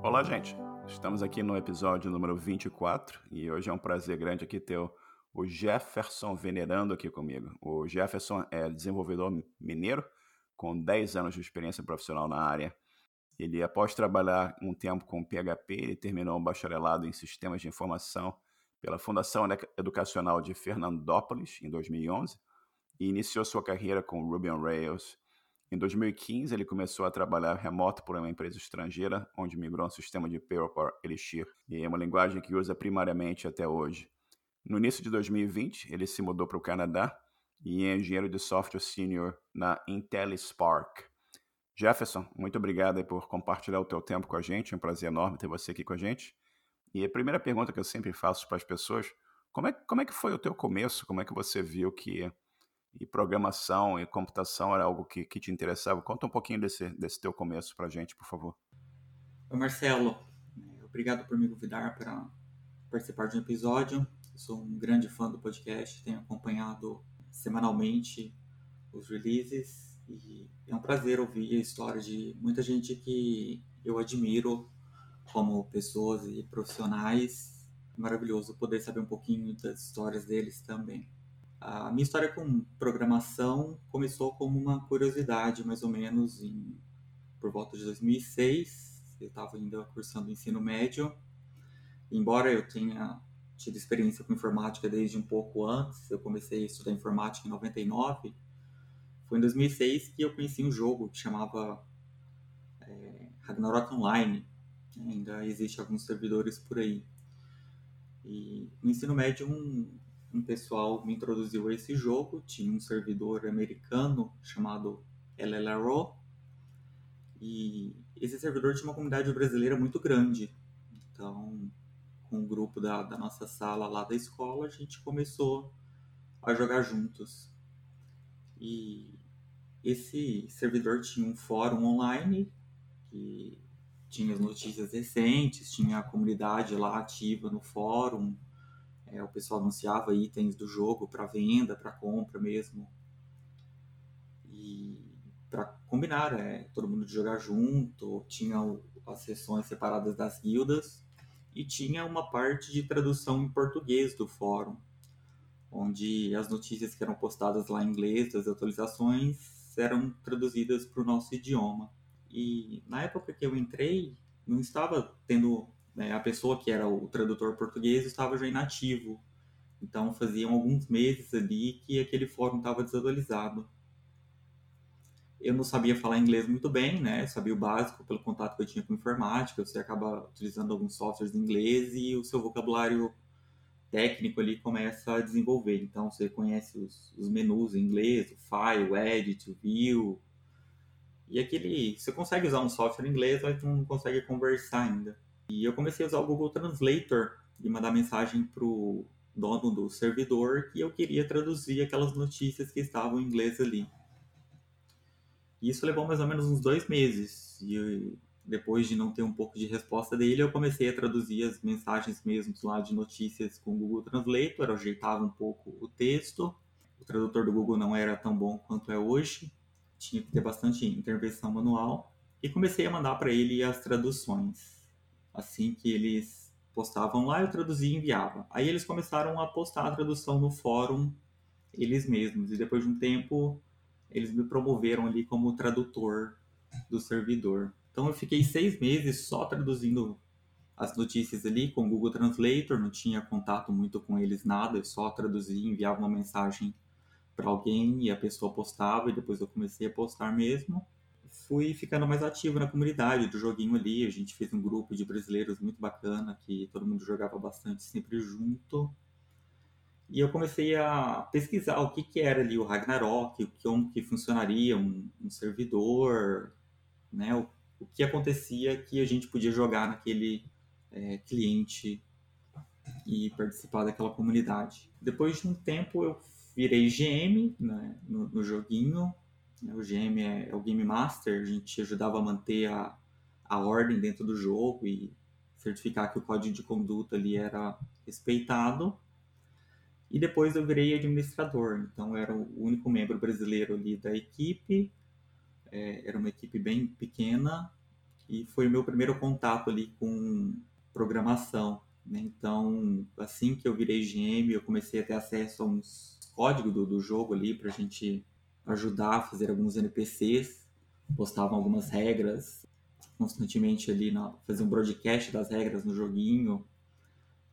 Olá, gente. Estamos aqui no episódio número 24 e hoje é um prazer grande aqui ter o Jefferson venerando aqui comigo. O Jefferson é desenvolvedor mineiro com 10 anos de experiência profissional na área. Ele, após trabalhar um tempo com PHP, ele terminou um bacharelado em Sistemas de Informação pela Fundação Educacional de Fernandópolis, em 2011, e iniciou sua carreira com Ruby on Rails. Em 2015, ele começou a trabalhar remoto por uma empresa estrangeira, onde migrou um sistema de payroll para Elixir, e é uma linguagem que usa primariamente até hoje. No início de 2020, ele se mudou para o Canadá e é engenheiro de software senior na IntelliSpark. Jefferson, muito obrigado por compartilhar o teu tempo com a gente, é um prazer enorme ter você aqui com a gente. E a primeira pergunta que eu sempre faço para as pessoas, como é, como é que foi o teu começo? Como é que você viu que e programação e computação era algo que, que te interessava? Conta um pouquinho desse, desse teu começo para gente, por favor. Marcelo. Obrigado por me convidar para participar de um episódio. Sou um grande fã do podcast, tenho acompanhado semanalmente os releases e é um prazer ouvir a história de muita gente que eu admiro como pessoas e profissionais. É maravilhoso poder saber um pouquinho das histórias deles também. A minha história com programação começou como uma curiosidade, mais ou menos em, por volta de 2006. Eu estava ainda cursando ensino médio. Embora eu tenha tido experiência com informática desde um pouco antes, eu comecei a estudar informática em 99. Foi em 2006 que eu conheci um jogo que chamava é, Ragnarok Online, Ainda existe alguns servidores por aí. E no ensino médio, um, um pessoal me introduziu a esse jogo. Tinha um servidor americano chamado LLRO. E esse servidor tinha uma comunidade brasileira muito grande. Então, com o grupo da, da nossa sala lá da escola, a gente começou a jogar juntos. E esse servidor tinha um fórum online que tinha as notícias recentes, tinha a comunidade lá ativa no fórum, é, o pessoal anunciava itens do jogo para venda, para compra mesmo. E para combinar, é, todo mundo jogar junto, tinha as sessões separadas das guildas e tinha uma parte de tradução em português do fórum, onde as notícias que eram postadas lá em inglês, das atualizações, eram traduzidas para o nosso idioma. E na época que eu entrei, não estava tendo. Né, a pessoa que era o tradutor português estava já inativo. Então faziam alguns meses ali que aquele fórum estava desatualizado. Eu não sabia falar inglês muito bem, né? sabia o básico pelo contato que eu tinha com informática. Você acaba utilizando alguns softwares em inglês e o seu vocabulário técnico ali começa a desenvolver. Então você conhece os, os menus em inglês, o file, o edit, o view, e aquele. Você consegue usar um software em inglês, mas não consegue conversar ainda. E eu comecei a usar o Google Translator e mandar mensagem pro dono do servidor que eu queria traduzir aquelas notícias que estavam em inglês ali. E isso levou mais ou menos uns dois meses. E depois de não ter um pouco de resposta dele, eu comecei a traduzir as mensagens mesmo lá de notícias com o Google Translator, ajeitava um pouco o texto. O tradutor do Google não era tão bom quanto é hoje, tinha que ter bastante intervenção manual e comecei a mandar para ele as traduções. Assim que eles postavam lá, eu traduzia e enviava. Aí eles começaram a postar a tradução no fórum eles mesmos e depois de um tempo eles me promoveram ali como tradutor do servidor. Então eu fiquei seis meses só traduzindo as notícias ali com o Google Translator, não tinha contato muito com eles nada, eu só traduzia, enviava uma mensagem para alguém e a pessoa postava e depois eu comecei a postar mesmo. Fui ficando mais ativo na comunidade do joguinho ali. A gente fez um grupo de brasileiros muito bacana que todo mundo jogava bastante sempre junto. E eu comecei a pesquisar o que, que era ali o Ragnarok, como que funcionaria um, um servidor, né? O, o, que acontecia que a gente podia jogar naquele é, cliente e participar daquela comunidade. Depois de um tempo eu virei GM né, no, no, joguinho. O GM é, é, o Game Master, a gente ajudava a manter a, a ordem dentro do jogo e certificar que o código de conduta ali era respeitado. E depois eu virei administrador, então era o único membro brasileiro ali da equipe. É, era uma equipe bem pequena e foi o meu primeiro contato ali com programação. Né? Então, assim que eu virei GM, eu comecei a ter acesso a uns códigos do, do jogo ali para a gente ajudar a fazer alguns NPCs, postavam algumas regras constantemente ali, na, fazer um broadcast das regras no joguinho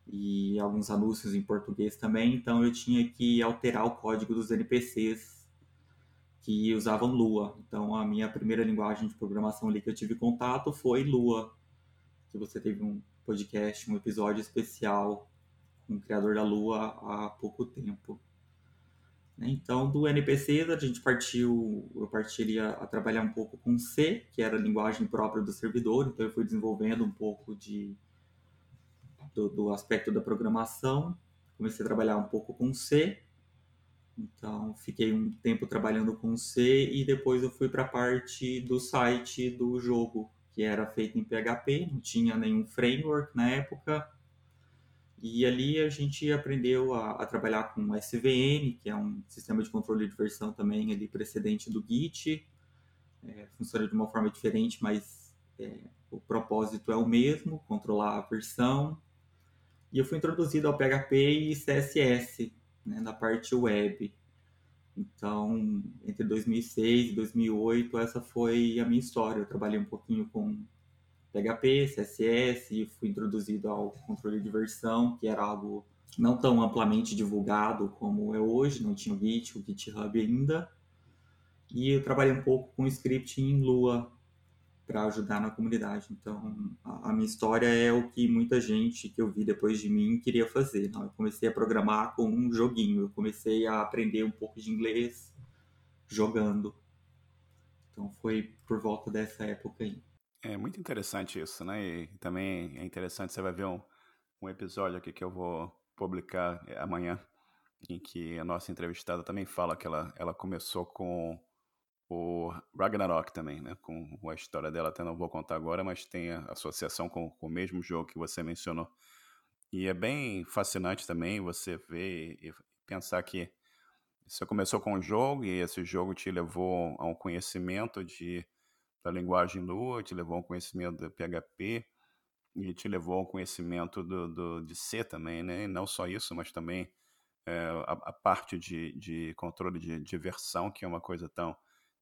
e alguns anúncios em português também, então eu tinha que alterar o código dos NPCs que usavam Lua. Então a minha primeira linguagem de programação ali que eu tive contato foi Lua, que você teve um podcast, um episódio especial com o criador da Lua há pouco tempo. Então, do NPC, a gente partiu, eu partiria a trabalhar um pouco com C, que era a linguagem própria do servidor, então eu fui desenvolvendo um pouco de, do, do aspecto da programação, comecei a trabalhar um pouco com C, então fiquei um tempo trabalhando com C e depois eu fui para a parte do site do jogo, que era feito em PHP, não tinha nenhum framework na época, e ali a gente aprendeu a, a, trabalhar com SVN, que é um sistema de controle de versão também ali precedente do Git. É, funciona de uma forma diferente, mas é, o propósito é o mesmo, controlar a versão. E eu fui introduzido ao PHP e CSS, né, na parte web. Então, entre 2006 e 2008, essa foi a minha história. Eu trabalhei um pouquinho com PHP, CSS, fui introduzido ao controle de versão, que era algo não tão amplamente divulgado como é hoje, não tinha o Git, o GitHub ainda. E eu trabalhei um pouco com script em Lua para ajudar na comunidade. Então, a, minha história é o que muita gente que eu vi depois de mim queria fazer. Eu comecei a programar com um joguinho, eu comecei a aprender um pouco de inglês jogando. Então, foi por volta dessa época aí. É muito interessante isso, né? E também é interessante, você vai ver um, um episódio aqui que eu vou publicar é, amanhã, em que a nossa entrevistada também fala que ela, ela começou com o Ragnarok também, né? Com a história dela, até não vou contar agora, mas tem a associação com, com o mesmo jogo que você mencionou. E é bem fascinante também você ver e pensar que você começou com um jogo e esse jogo te levou a um conhecimento de da linguagem Lua, te levou ao conhecimento do PHP e te levou ao conhecimento do, do, de C também, né? E não só isso, mas também é, a, a, parte de, de controle de, de versão, que é uma coisa tão,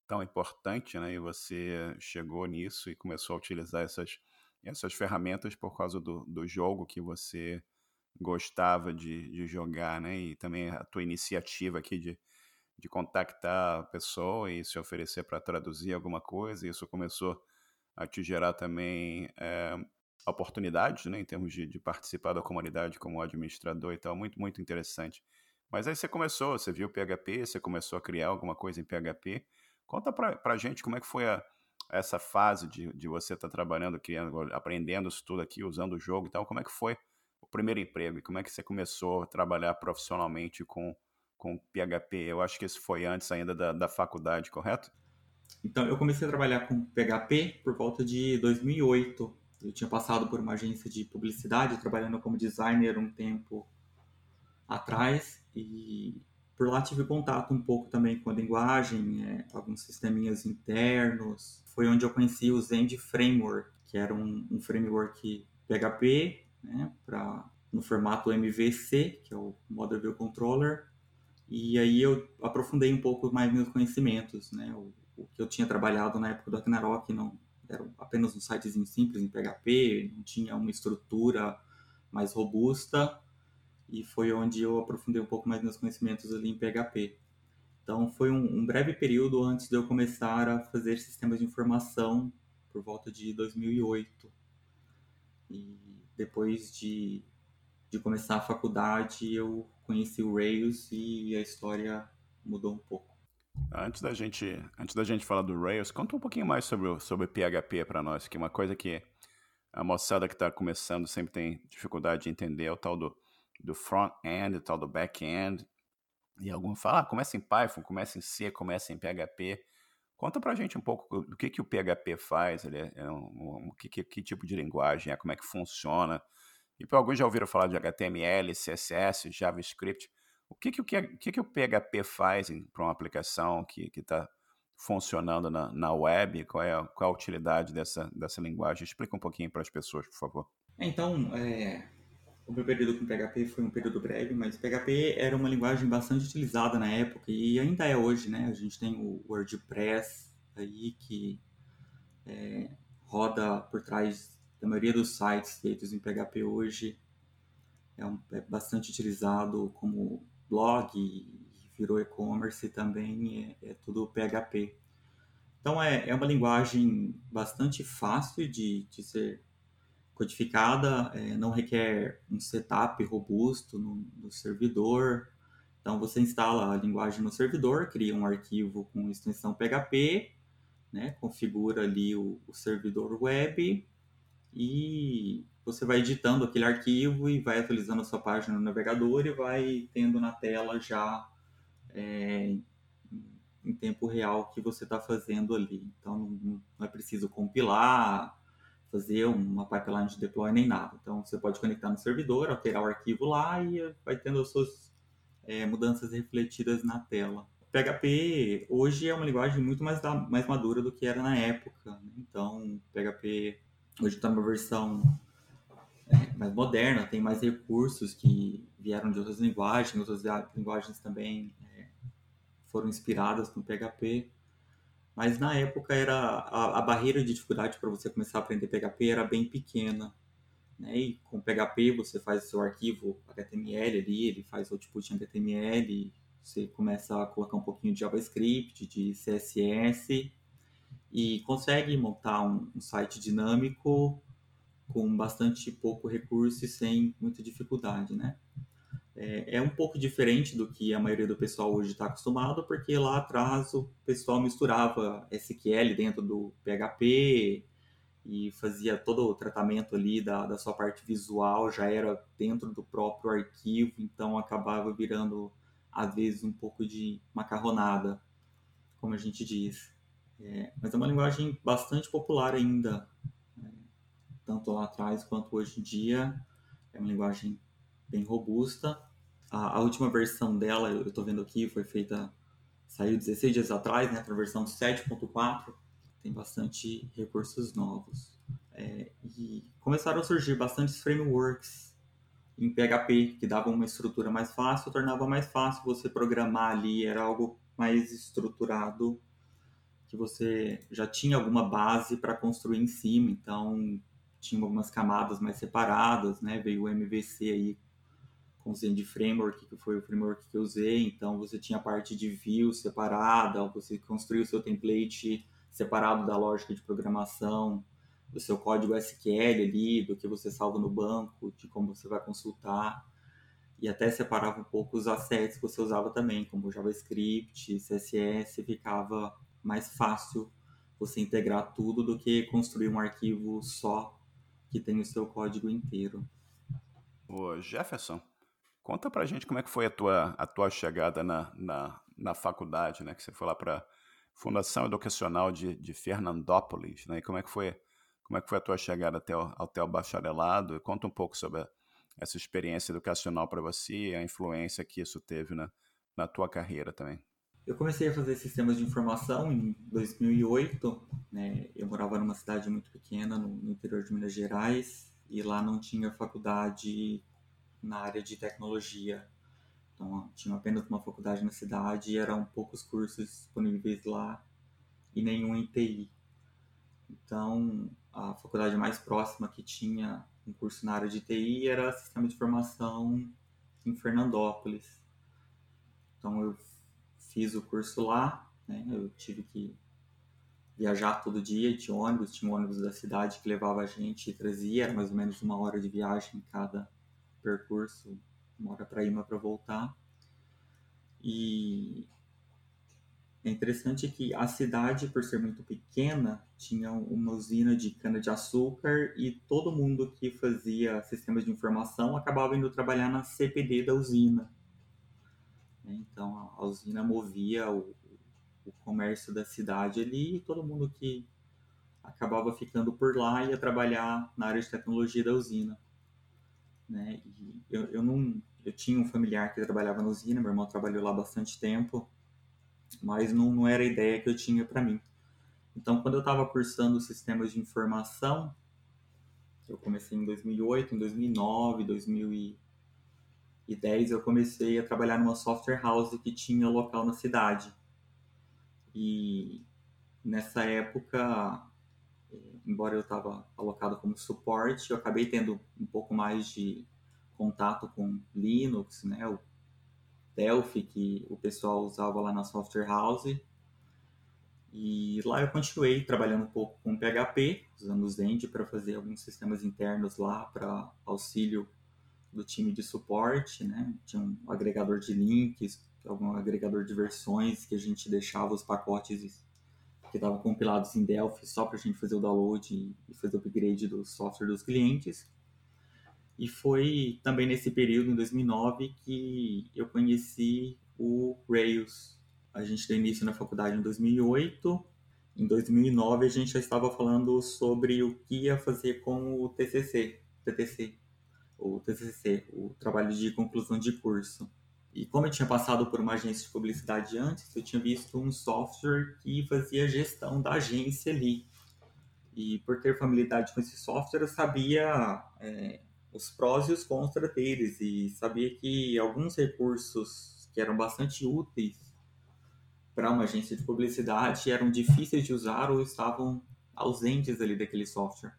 tão importante, né? E você chegou nisso e começou a utilizar essas, essas ferramentas por causa do, do jogo que você gostava de, de jogar, né? E também a tua iniciativa aqui de de contactar a pessoa e se oferecer para traduzir alguma coisa. Isso começou a te gerar também é, oportunidades, né, em termos de, de, participar da comunidade como administrador e tal, muito, muito interessante. Mas aí você começou, você viu PHP, você começou a criar alguma coisa em PHP. Conta para a gente como é que foi a, essa fase de, de você estar tá trabalhando, criando, aprendendo isso tudo aqui, usando o jogo e tal. Como é que foi o primeiro emprego e como é que você começou a trabalhar profissionalmente com com PHP. Eu acho que isso foi antes ainda da, da faculdade, correto? Então, eu comecei a trabalhar com PHP por volta de 2008. Eu tinha passado por uma agência de publicidade, trabalhando como designer um tempo atrás, e por lá tive contato um pouco também com a linguagem, é, alguns sisteminhas internos. Foi onde eu conheci o Zend Framework, que era um, um framework PHP, né, pra, no formato MVC, que é o Model View Controller, e aí eu aprofundei um pouco mais meus conhecimentos, né? O, o que eu tinha trabalhado na época do Ragnarok não era apenas um sitezinho simples em PHP, não tinha uma estrutura mais robusta e foi onde eu aprofundei um pouco mais meus conhecimentos ali em PHP. Então foi um, um breve período antes de eu começar a fazer sistemas de informação por volta de 2008. E depois de, de começar a faculdade eu conheci o Rails e a história mudou um pouco. Antes da gente, antes da gente falar do Rails, conta um pouquinho mais sobre sobre PHP para nós, que é uma coisa que a moçada que está começando sempre tem dificuldade de entender, é o tal do, do front-end, o tal do back-end. E alguns falam, ah, começa em Python, começa em C, começa em PHP. Conta pra gente um pouco do que, que o PHP faz, ele é, é um, um, que, que, que, tipo de linguagem é, como é que funciona, e para alguns já ouviram falar de HTML, CSS, JavaScript. O que, que, o, que, que, que o PHP faz para uma aplicação que está funcionando na, na web? Qual é, a, é a utilidade dessa, dessa linguagem? Explica um pouquinho para as pessoas, por favor. Então, é, o meu período com PHP foi um período breve, mas PHP era uma linguagem bastante utilizada na época e ainda é hoje, né? A gente tem o WordPress aí que é, roda por trás da maioria dos sites feitos em PHP hoje. É, um, é bastante utilizado como blog, virou e-commerce também, é, é, tudo PHP. Então é, é uma linguagem bastante fácil de, de ser codificada, é, não requer um setup robusto no, no, servidor. Então você instala a linguagem no servidor, cria um arquivo com extensão PHP, né, configura ali o, o servidor web e você vai editando aquele arquivo e vai atualizando a sua página no navegador e vai tendo na tela já é, em tempo real o que você está fazendo ali. Então não, não, é preciso compilar, fazer uma pipeline de deploy nem nada. Então você pode conectar no servidor, alterar o arquivo lá e vai tendo as suas é, mudanças refletidas na tela. PHP hoje é uma linguagem muito mais, mais madura do que era na época. Né? Então PHP hoje está numa versão é, mais moderna, tem mais recursos que vieram de outras linguagens, outras linguagens também foram inspiradas no PHP. Mas na época era a, a barreira de dificuldade para você começar a aprender PHP era bem pequena. Né? E com PHP você faz o seu arquivo HTML ali, ele faz output em HTML, você começa a colocar um pouquinho de JavaScript, de CSS e consegue montar um, um site dinâmico com bastante pouco recurso e sem muita dificuldade, né? é, é, um pouco diferente do que a maioria do pessoal hoje está acostumado, porque lá atrás o pessoal misturava SQL dentro do PHP e fazia todo o tratamento ali da, da sua parte visual, já era dentro do próprio arquivo, então acabava virando, às vezes, um pouco de macarronada, como a gente diz. É, mas é uma linguagem bastante popular ainda, né? tanto lá atrás quanto hoje em dia. É uma linguagem bem robusta. A, a última versão dela, eu estou vendo aqui, foi feita, saiu 16 dias atrás, né, a versão 7.4, tem bastante recursos novos. É, e começaram a surgir bastantes frameworks em PHP que davam uma estrutura mais fácil, tornava mais fácil você programar ali, era algo mais estruturado, que você já tinha alguma base para construir em cima, então tinha algumas camadas mais separadas, né? Veio o MVC aí com o Zen Framework, que foi o framework que eu usei. Então, você tinha a parte de view separada, você construiu o seu template separado da lógica de programação, do seu código SQL ali, do que você salva no banco, de como você vai consultar. E até separava um pouco os assets que você usava também, como JavaScript, CSS, ficava mais fácil você integrar tudo do que construir um arquivo só que tem o seu código inteiro. Ô Jefferson, Conta pra gente como é que foi a tua, a tua chegada na, na, na faculdade, né? Que você foi lá para Fundação Educacional de, de Fernandópolis, né? E como é que foi, como é que foi a tua chegada até o, até o bacharelado? Conta um pouco sobre essa experiência educacional para você e a influência que isso teve na, na tua carreira também. Eu comecei a fazer sistemas de informação em 2008. Né? Eu morava numa cidade muito pequena, no, interior de Minas Gerais, e lá não tinha faculdade na área de tecnologia. Então, tinha apenas uma faculdade na cidade e eram poucos cursos disponíveis lá e nenhum em TI. Então, a faculdade mais próxima que tinha um curso na área de TI era Sistema de Informação em Fernandópolis. Então, eu fiz o curso lá, né? eu tive que viajar todo dia de ônibus, tinha um ônibus da cidade que levava a gente e trazia, era mais ou menos uma hora de viagem cada percurso, uma hora para ir, uma para voltar. E é interessante que a cidade, por ser muito pequena, tinha uma usina de cana-de-açúcar e todo mundo que fazia sistemas de informação acabava indo trabalhar na CPD da usina. Então a usina movia o, o comércio da cidade ali e todo mundo que acabava ficando por lá ia trabalhar na área de tecnologia da usina né? E eu, eu não, eu tinha um familiar que trabalhava na usina, meu irmão trabalhou lá bastante tempo mas não, não era a ideia que eu tinha para mim. Então, quando eu estava cursando sistemas de informação, eu comecei em 2008, em 2009, 2010, eu comecei a trabalhar numa software house que tinha local na cidade. E nessa época, embora eu estava alocado como suporte, eu acabei tendo um pouco mais de contato com Linux, né, o Delphi que o pessoal usava lá na software house. E lá eu continuei trabalhando um pouco com PHP, usando o Zend para fazer alguns sistemas internos lá para auxílio do time de suporte, né? Tinha um agregador de links, algum agregador de versões que a gente deixava os pacotes que estavam compilados em Delphi só para a gente fazer o download e fazer o upgrade do software dos clientes. E foi também nesse período, em 2009, que eu conheci o Rails. A gente deu início na faculdade em 2008. Em 2009, a gente já estava falando sobre o que ia fazer com o TCC, TTC, o TCC, o trabalho de conclusão de curso. E como eu tinha passado por uma agência de publicidade antes, eu tinha visto um software que fazia gestão da agência ali. E por ter familiaridade com esse software, eu sabia é, os prós e os contras deles e sabia que alguns recursos que eram bastante úteis para uma agência de publicidade eram difíceis de usar ou estavam ausentes ali daquele software.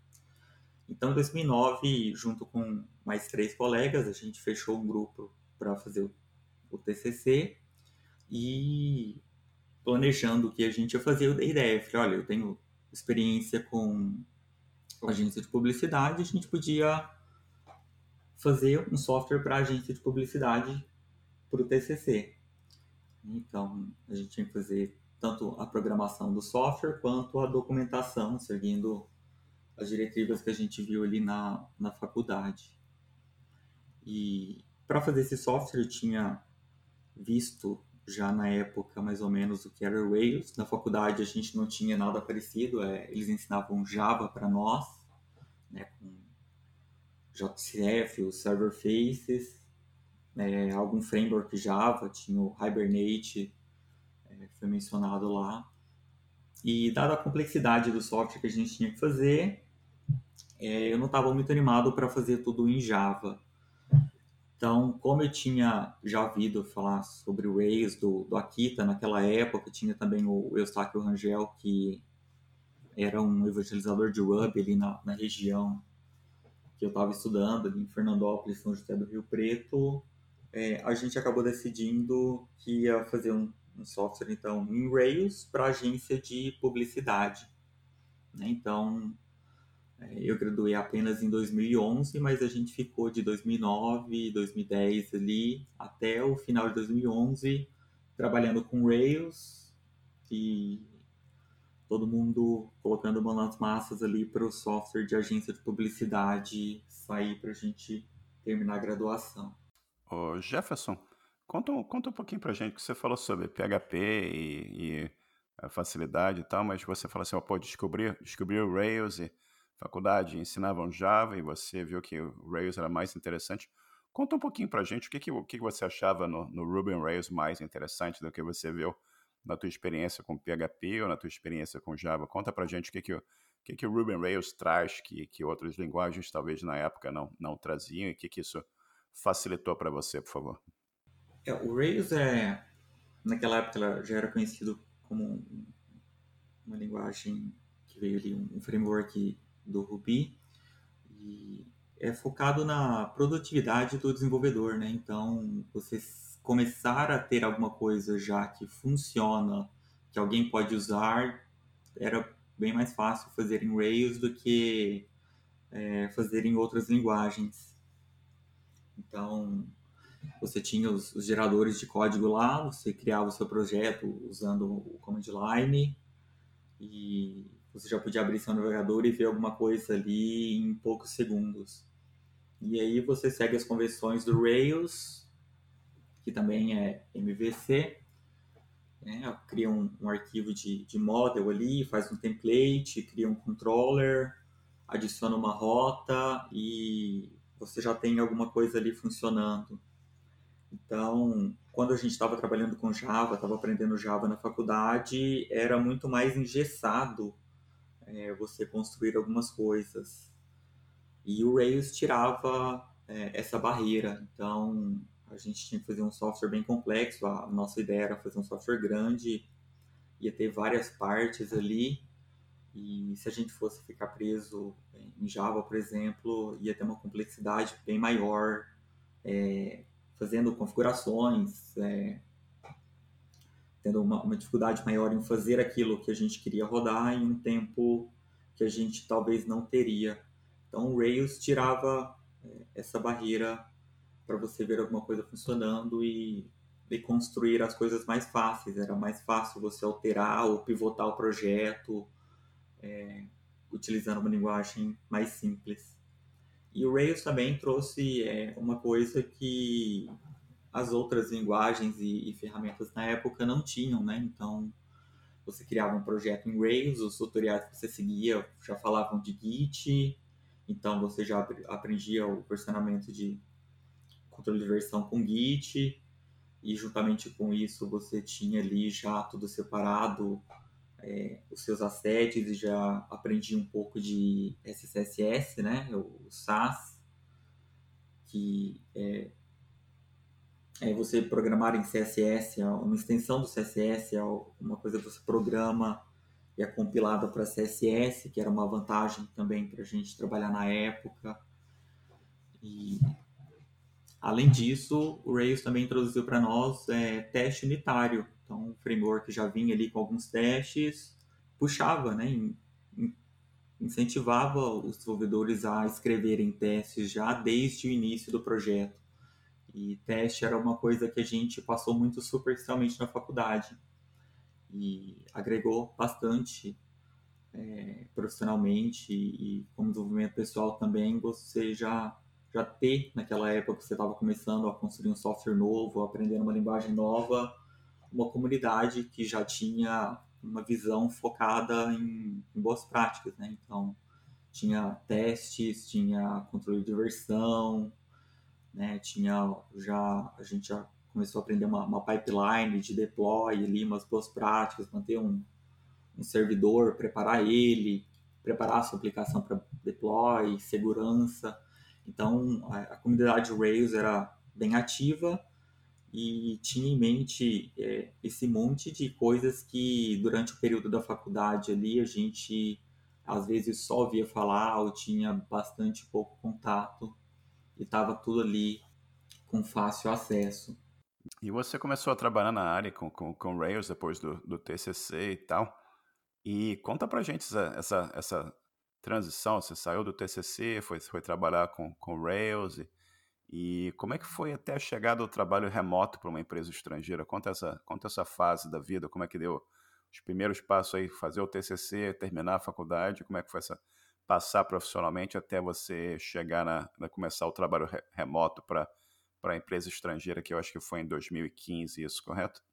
Então, em 2009, junto com mais três colegas, a gente fechou um grupo para fazer o TCC e planejando o que a gente ia fazer, eu dei ideia. Falei, olha, eu tenho experiência com agência de publicidade, a gente podia fazer um software para agência de publicidade para o TCC. Então, a gente tinha que fazer tanto a programação do software quanto a documentação, seguindo as diretivas que a gente viu ali na, na faculdade. E para fazer esse software, eu tinha visto já na época mais ou menos o que era Rails. Na faculdade a gente não tinha nada parecido, é, eles ensinavam Java para nós, né, com JCF, o Server Faces, é, algum framework Java, tinha o Hibernate, é, foi mencionado lá. E dada a complexidade do software que a gente tinha que fazer, é, eu não estava muito animado para fazer tudo em Java. Então, como eu tinha já ouvido falar sobre o Rails do, do Akita naquela época, tinha também o Eustáquio Rangel, que era um evangelizador de Ruby ali na, na região que eu estava estudando ali em Fernandópolis, São José do Rio Preto, é, a gente acabou decidindo que ia fazer um, um software então em Rails para agência de publicidade. Né? Então, eu graduei apenas em 2011, mas a gente ficou de 2009, 2010 ali até o final de 2011 trabalhando com Rails e todo mundo colocando mão nas massas ali para o software de agência de publicidade sair para a gente terminar a graduação. Ô Jefferson, conta, conta um pouquinho para a gente que você falou sobre PHP e, e, a facilidade e tal, mas você falou assim, ó, pô, descobrir, descobrir o Rails e faculdade ensinavam Java e você viu que o Rails era mais interessante. Conta um pouquinho para gente o que, que, o que você achava no, no Ruby on Rails mais interessante do que você viu na tua experiência com PHP ou na tua experiência com Java. Conta pra gente o que, que, o, que, que o Ruby on Rails traz que, que outras linguagens talvez na época não, não traziam e o que, que isso facilitou para você, por favor. É, o Rails é, naquela época já era conhecido como uma linguagem que veio ali, um framework do Ruby e é focado na produtividade do desenvolvedor, né? Então, você começar a ter alguma coisa já que funciona, que alguém pode usar, era bem mais fácil fazer em Rails do que é, fazer em outras linguagens. Então, você tinha os, os, geradores de código lá, você criava o seu projeto usando o command line e você já podia abrir seu navegador e ver alguma coisa ali em poucos segundos. E aí você segue as convenções do Rails que também é MVC. Né? Cria um, um arquivo de, de model ali, faz um template, cria um controller, adiciona uma rota e você já tem alguma coisa ali funcionando. Então, quando a gente estava trabalhando com Java, estava aprendendo Java na faculdade, era muito mais engessado é, você construir algumas coisas. E o Rails tirava é, essa barreira. Então, a gente tinha que fazer um software bem complexo. A nossa ideia era fazer um software grande, ia ter várias partes ali. E se a gente fosse ficar preso em Java, por exemplo, ia ter uma complexidade bem maior, é, fazendo configurações, é, tendo uma, uma, dificuldade maior em fazer aquilo que a gente queria rodar em um tempo que a gente talvez não teria. Então, o Rails tirava é, essa barreira para você ver alguma coisa funcionando e, e construir as coisas mais fáceis. Era mais fácil você alterar ou pivotar o projeto é, utilizando uma linguagem mais simples. E o Rails também trouxe é, uma coisa que as outras linguagens e, e, ferramentas na época não tinham, né? Então, você criava um projeto em Rails, os tutoriais que você seguia já falavam de Git, então você já aprendia o versionamento de controle de versão com Git, e juntamente com isso você tinha ali já tudo separado, é, os seus assets e já aprendi um pouco de SCSS, né, o SAS, que é, é você programar em CSS, é uma extensão do CSS, é uma coisa que você programa e é compilada para CSS, que era uma vantagem também para a gente trabalhar na época. E além disso, o Rails também introduziu para nós é, teste unitário. Então, o framework já vinha ali com alguns testes, puxava, né, incentivava os desenvolvedores a escreverem testes já desde o início do projeto. E teste era uma coisa que a gente passou muito superficialmente na faculdade e agregou bastante é, profissionalmente e como desenvolvimento pessoal também você já já ter naquela época que você estava começando a construir um software novo, aprendendo uma linguagem nova, uma comunidade que já tinha uma visão focada em, em boas práticas, né? Então tinha testes, tinha controle de versão, né? Tinha já a gente já começou a aprender uma, uma pipeline de deploy ali, umas boas práticas, manter um, um servidor, preparar ele, preparar a sua aplicação para deploy, segurança. Então, a, a, comunidade Rails era bem ativa e tinha em mente é, esse monte de coisas que durante o período da faculdade ali a gente às vezes só ouvia falar ou tinha bastante pouco contato e estava tudo ali com fácil acesso. E você começou a trabalhar na área com, com, com Rails depois do, do TCC e tal. E conta pra gente essa, essa, essa transição. Você saiu do TCC, foi, foi trabalhar com, com Rails. E, e como é que foi até a chegada do trabalho remoto para uma empresa estrangeira? Conta essa, conta essa fase da vida, como é que deu os primeiros passos aí, fazer o TCC, terminar a faculdade, como é que foi essa passar profissionalmente até você chegar na, na começar o trabalho re, remoto para para a empresa estrangeira, que eu acho que foi em 2015, isso, correto?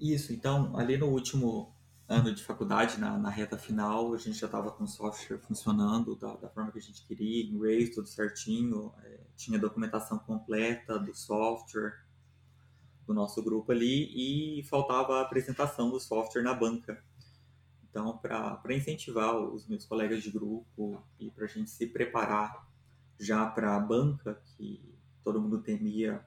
Isso, então, ali no último ano de faculdade, na, na reta final, a gente já estava com o software funcionando da, da, forma que a gente queria, em Rails, tudo certinho, é, tinha documentação completa do software do nosso grupo ali e faltava a apresentação do software na banca. Então, para incentivar os meus colegas de grupo e para a gente se preparar já para a banca, que todo mundo temia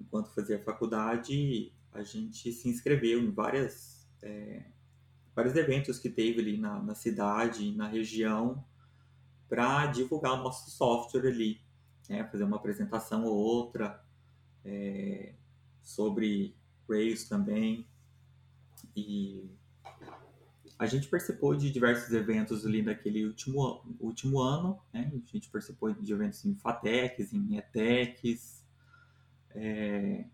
enquanto fazia faculdade, a gente se inscreveu em várias, é, vários eventos que teve ali na, na cidade, na região, para divulgar o nosso software ali, né? fazer uma apresentação ou outra é, sobre Rails também. E a gente participou de diversos eventos ali naquele último, último ano, né? A gente participou de eventos em FATECs, em ETECs, é...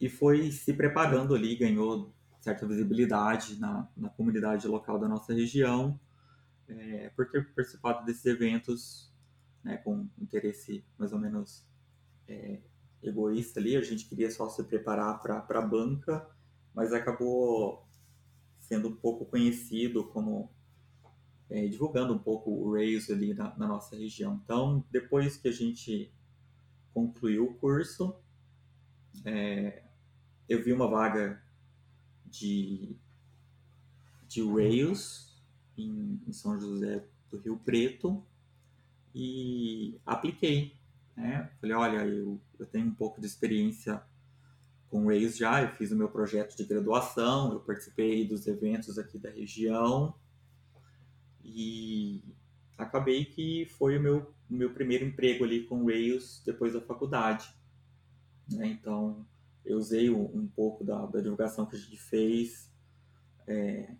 e foi se preparando ali, ganhou certa visibilidade na, na comunidade local da nossa região, é, por ter participado desses eventos né, com interesse mais ou menos é, egoísta ali, a gente queria só se preparar para a banca, mas acabou sendo pouco conhecido como é, divulgando um pouco o Rails ali na, na, nossa região. Então, depois que a gente concluiu o curso, é, eu vi uma vaga de, de Rails em, em São José do Rio Preto e apliquei. Né? Falei, olha, eu, eu tenho um pouco de experiência com Rails já, eu fiz o meu projeto de graduação, eu participei dos eventos aqui da região e acabei que foi o meu, o meu primeiro emprego ali com Rails depois da faculdade. Né? Então, eu usei um, um pouco da, da, divulgação que a gente fez é,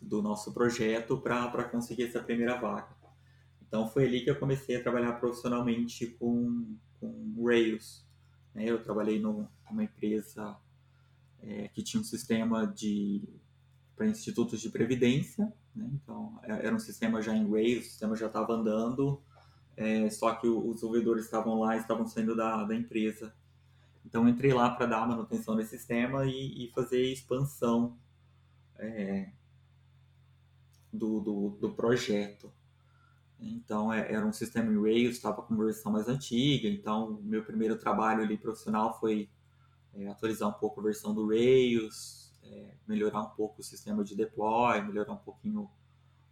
do nosso projeto para conseguir essa primeira vaga. Então, foi ali que eu comecei a trabalhar profissionalmente com, com Rails. Né? Eu trabalhei numa empresa é, que tinha um sistema de para institutos de previdência, né? então é, era um sistema já em Rails, o sistema já estava andando, é, só que os desenvolvedores estavam lá, estavam saindo da, da empresa. Então entrei lá para dar manutenção nesse sistema e, e fazer expansão é, do, do, do, projeto. Então é, era um sistema em Rails, estava com versão mais antiga, então meu primeiro trabalho ali profissional foi é, atualizar um pouco a versão do Rails, é, melhorar um pouco o sistema de deploy, melhorar um pouquinho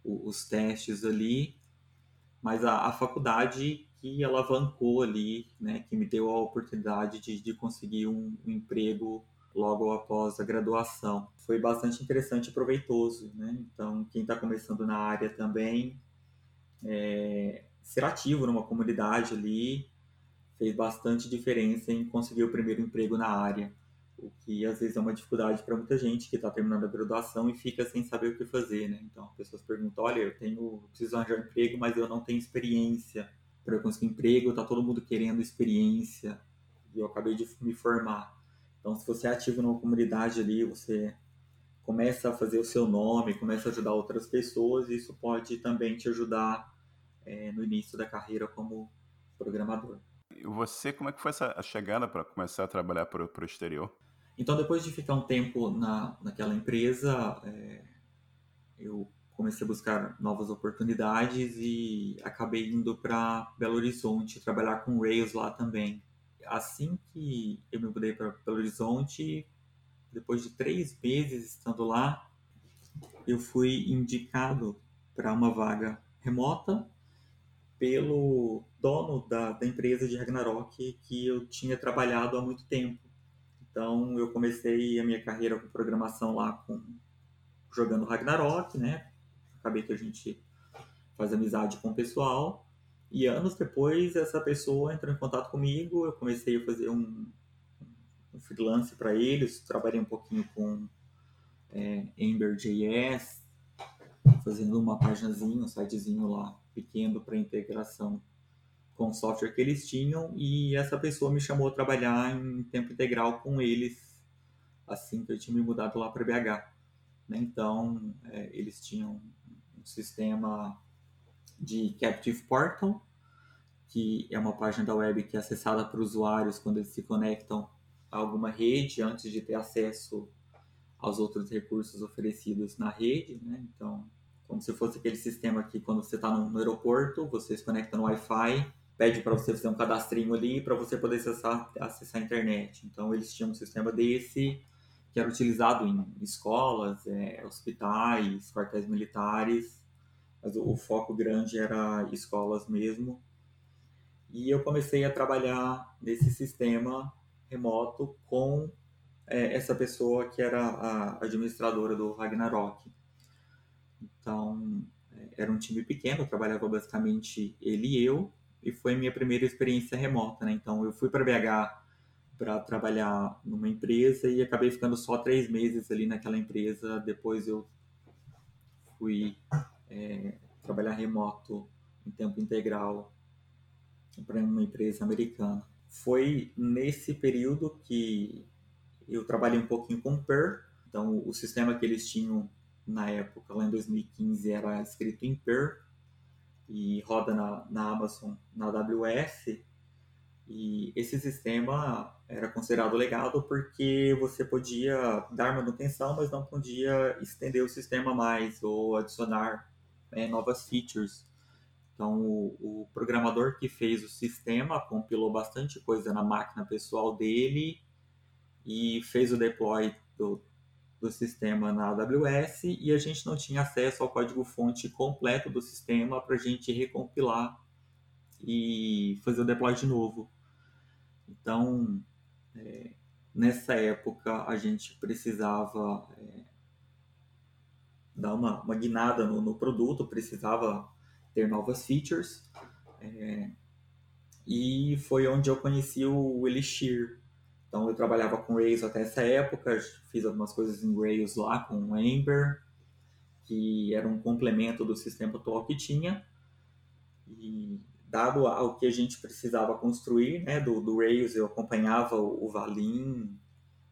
o, os testes ali, mas a, a, faculdade que alavancou ali, né, que me deu a oportunidade de, de conseguir um, um emprego logo após a graduação. Foi bastante interessante e proveitoso, né? Então, quem está começando na área também, é, ser ativo numa comunidade ali, fez bastante diferença em conseguir o primeiro emprego na área, o que às vezes é uma dificuldade para muita gente que está terminando a graduação e fica sem saber o que fazer, né? Então, pessoas perguntam: olha, eu tenho, preciso arranjar um emprego, mas eu não tenho experiência. Para eu conseguir emprego, está todo mundo querendo experiência e eu acabei de me formar. Então, se você é ativo numa comunidade ali, você começa a fazer o seu nome, começa a ajudar outras pessoas, e isso pode também te ajudar é, no início da carreira como programador. E você, como é que foi essa chegada para começar a trabalhar para o exterior? Então, depois de ficar um tempo na, naquela empresa, é, eu comecei a buscar novas oportunidades e acabei indo para Belo Horizonte, trabalhar com Rails lá também. Assim que eu me mudei para Belo Horizonte, depois de três meses estando lá, eu fui indicado para uma vaga remota pelo dono da, da empresa de Ragnarok que eu tinha trabalhado há muito tempo. Então eu comecei a minha carreira com programação lá com jogando Ragnarok, né? Acabei que a gente faz amizade com o pessoal e anos depois essa pessoa entrou em contato comigo, eu comecei a fazer um, um freelance para eles, trabalhei um pouquinho com é, Ember.js, fazendo uma paginazinha, um sitezinho lá pequeno para integração com o software que eles tinham e essa pessoa me chamou a trabalhar em tempo integral com eles assim que eu tinha me mudado lá para BH. Né? Então, é, eles tinham um sistema de Captive Portal, que é uma página da web que é acessada por usuários quando eles se conectam a alguma rede antes de ter acesso aos outros recursos oferecidos na rede. Né? Então, como se fosse aquele sistema que quando você está no, aeroporto, você se conecta no Wi-Fi, pede para você fazer um cadastrinho ali para você poder acessar, acessar a internet. Então eles tinham um sistema desse que era utilizado em escolas, é, hospitais, quartéis militares, mas o, o, foco grande era escolas mesmo. E eu comecei a trabalhar nesse sistema remoto com é, essa pessoa que era a administradora do Ragnarok. Então, é, era um time pequeno, trabalhava basicamente ele e eu, e foi minha primeira experiência remota, né? Então, eu fui para BH para trabalhar numa empresa e acabei ficando só três meses ali naquela empresa. Depois eu fui é, trabalhar remoto em tempo integral para uma empresa americana. Foi nesse período que eu trabalhei um pouquinho com Per, então o sistema que eles tinham na época, lá em 2015, era escrito em Per e roda na, na Amazon, na AWS. E esse sistema era considerado legado porque você podia dar manutenção, mas não podia estender o sistema mais ou adicionar né, novas features. Então, o, o, programador que fez o sistema compilou bastante coisa na máquina pessoal dele e fez o deploy do, do sistema na AWS e a gente não tinha acesso ao código-fonte completo do sistema para a gente recompilar e fazer o deploy de novo. Então, é, nessa época, a gente precisava é, dar uma, uma guinada no, no produto, precisava ter novas features. É, e foi onde eu conheci o Elixir. Então eu trabalhava com Rails até essa época, fiz algumas coisas em Rails lá com Ember, que era um complemento do sistema atual que tinha. E dado ao que a gente precisava construir, né, do, do Rails, eu acompanhava o, o Valim,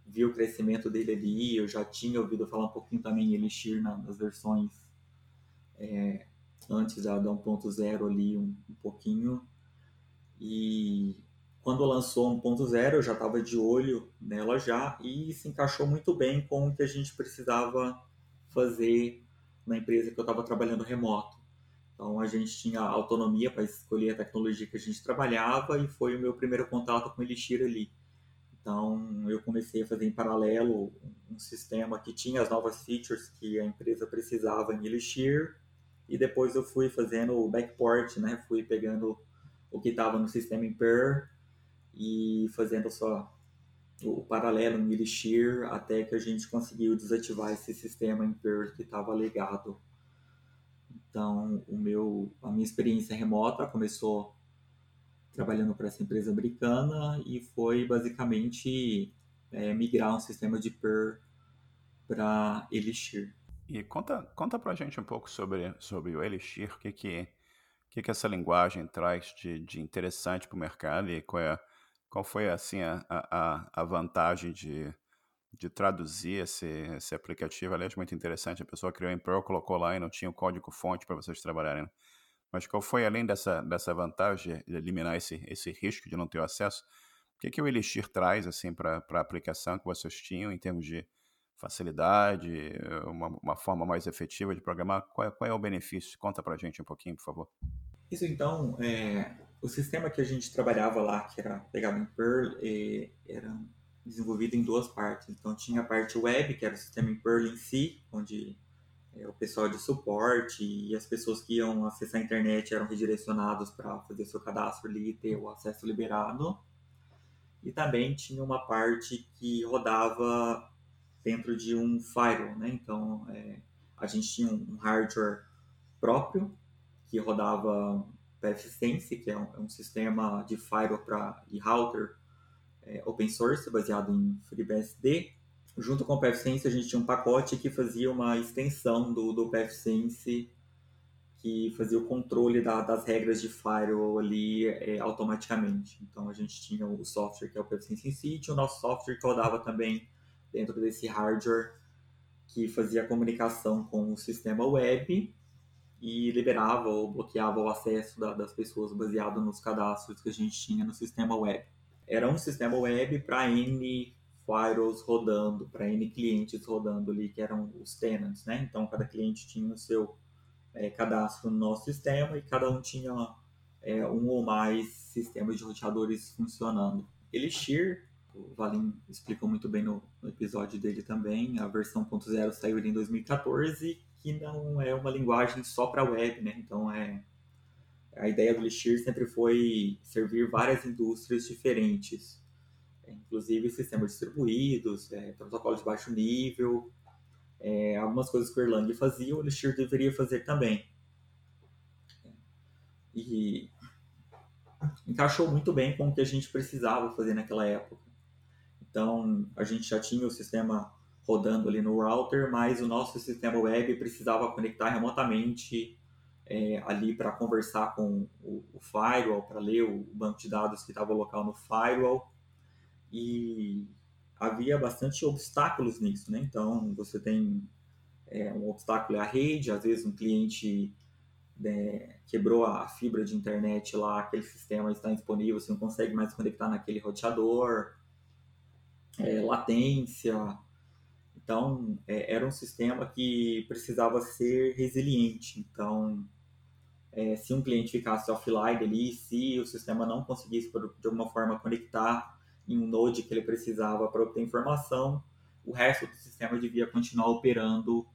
vi o crescimento dele ali, eu já tinha ouvido falar um pouquinho também em Elixir nas versões é, antes da, da 1.0 ali um, um pouquinho. E quando lançou 1.0 eu já estava de olho nela já e se encaixou muito bem com o que a gente precisava fazer na empresa que eu estava trabalhando remoto. Então a gente tinha autonomia para escolher a tecnologia que a gente trabalhava e foi o meu primeiro contato com o Elixir ali. Então eu comecei a fazer em paralelo um sistema que tinha as novas features que a empresa precisava em Elixir e depois eu fui fazendo o backport, né? Fui pegando o que estava no sistema em Per e fazendo só o paralelo em Elixir até que a gente conseguiu desativar esse sistema em Per que estava legado. Então, o meu, a minha experiência remota começou trabalhando para essa empresa americana e foi basicamente é, migrar um sistema de Per para Elixir. E conta, conta pra gente um pouco sobre, sobre o Elixir, o que que, que, que essa linguagem traz de, de interessante para o mercado e qual, é, qual foi assim, a, a, a vantagem de, de traduzir esse, esse aplicativo. Aliás, muito interessante, a pessoa criou em Perl, colocou lá e não tinha o código-fonte para vocês trabalharem. Mas qual foi, além dessa, dessa vantagem de eliminar esse, esse risco de não ter acesso, o que, que o Elixir traz assim, para a aplicação que vocês tinham em termos de facilidade, uma, uma forma mais efetiva de programar? Qual é, qual é o benefício? Conta para a gente um pouquinho, por favor. Isso então, é, o sistema que a gente trabalhava lá, que era pegado em Perl, era desenvolvido em duas partes. Então tinha a parte web, que era o sistema em Perl em si, onde é, o pessoal de suporte e as pessoas que iam acessar a internet eram redirecionados para fazer seu cadastro ali e ter o acesso liberado. E também tinha uma parte que rodava dentro de um firewall, né? Então, é, a gente tinha um hardware próprio que rodava PFSense, que é um, é um sistema de firewall para e router é, open source baseado em FreeBSD. Junto com o PFSense, a gente tinha um pacote que fazia uma extensão do, do PFSense que fazia o controle da, das regras de firewall ali é, automaticamente. Então a gente tinha o software que é o PFSense tinha o nosso software que rodava também dentro desse hardware que fazia comunicação com o sistema web e liberava ou bloqueava o acesso da, das pessoas baseado nos cadastros que a gente tinha no sistema web. Era um sistema web para N firewalls rodando, para N clientes rodando ali, que eram os tenants, né? Então, cada cliente tinha o seu é, cadastro no nosso sistema e cada um tinha é, um ou mais sistemas de roteadores funcionando. Elixir o Valim explicou muito bem no, no episódio dele também. A versão 1.0 saiu em 2014, que não é uma linguagem só para web, né? Então é a ideia do Elixir sempre foi servir várias indústrias diferentes, é, inclusive sistemas distribuídos, é, protocolos de baixo nível, é, algumas coisas que o Erlang fazia, o Elixir deveria fazer também. E encaixou muito bem com o que a gente precisava fazer naquela época. Então, a gente já tinha o sistema rodando ali no router, mas o nosso sistema web precisava conectar remotamente é, ali para conversar com o, o firewall, para ler o banco de dados que estava local no firewall. E havia bastante obstáculos nisso, né? Então, você tem é, um obstáculo é a rede, às vezes um cliente né, quebrou a fibra de internet lá, aquele sistema está disponível, você não consegue mais conectar naquele roteador é, latência. Então, é, era um sistema que precisava ser resiliente. Então, é, se um cliente ficasse offline ali, se o sistema não conseguisse de alguma forma conectar em um node que ele precisava para obter informação, o resto do sistema devia continuar operando,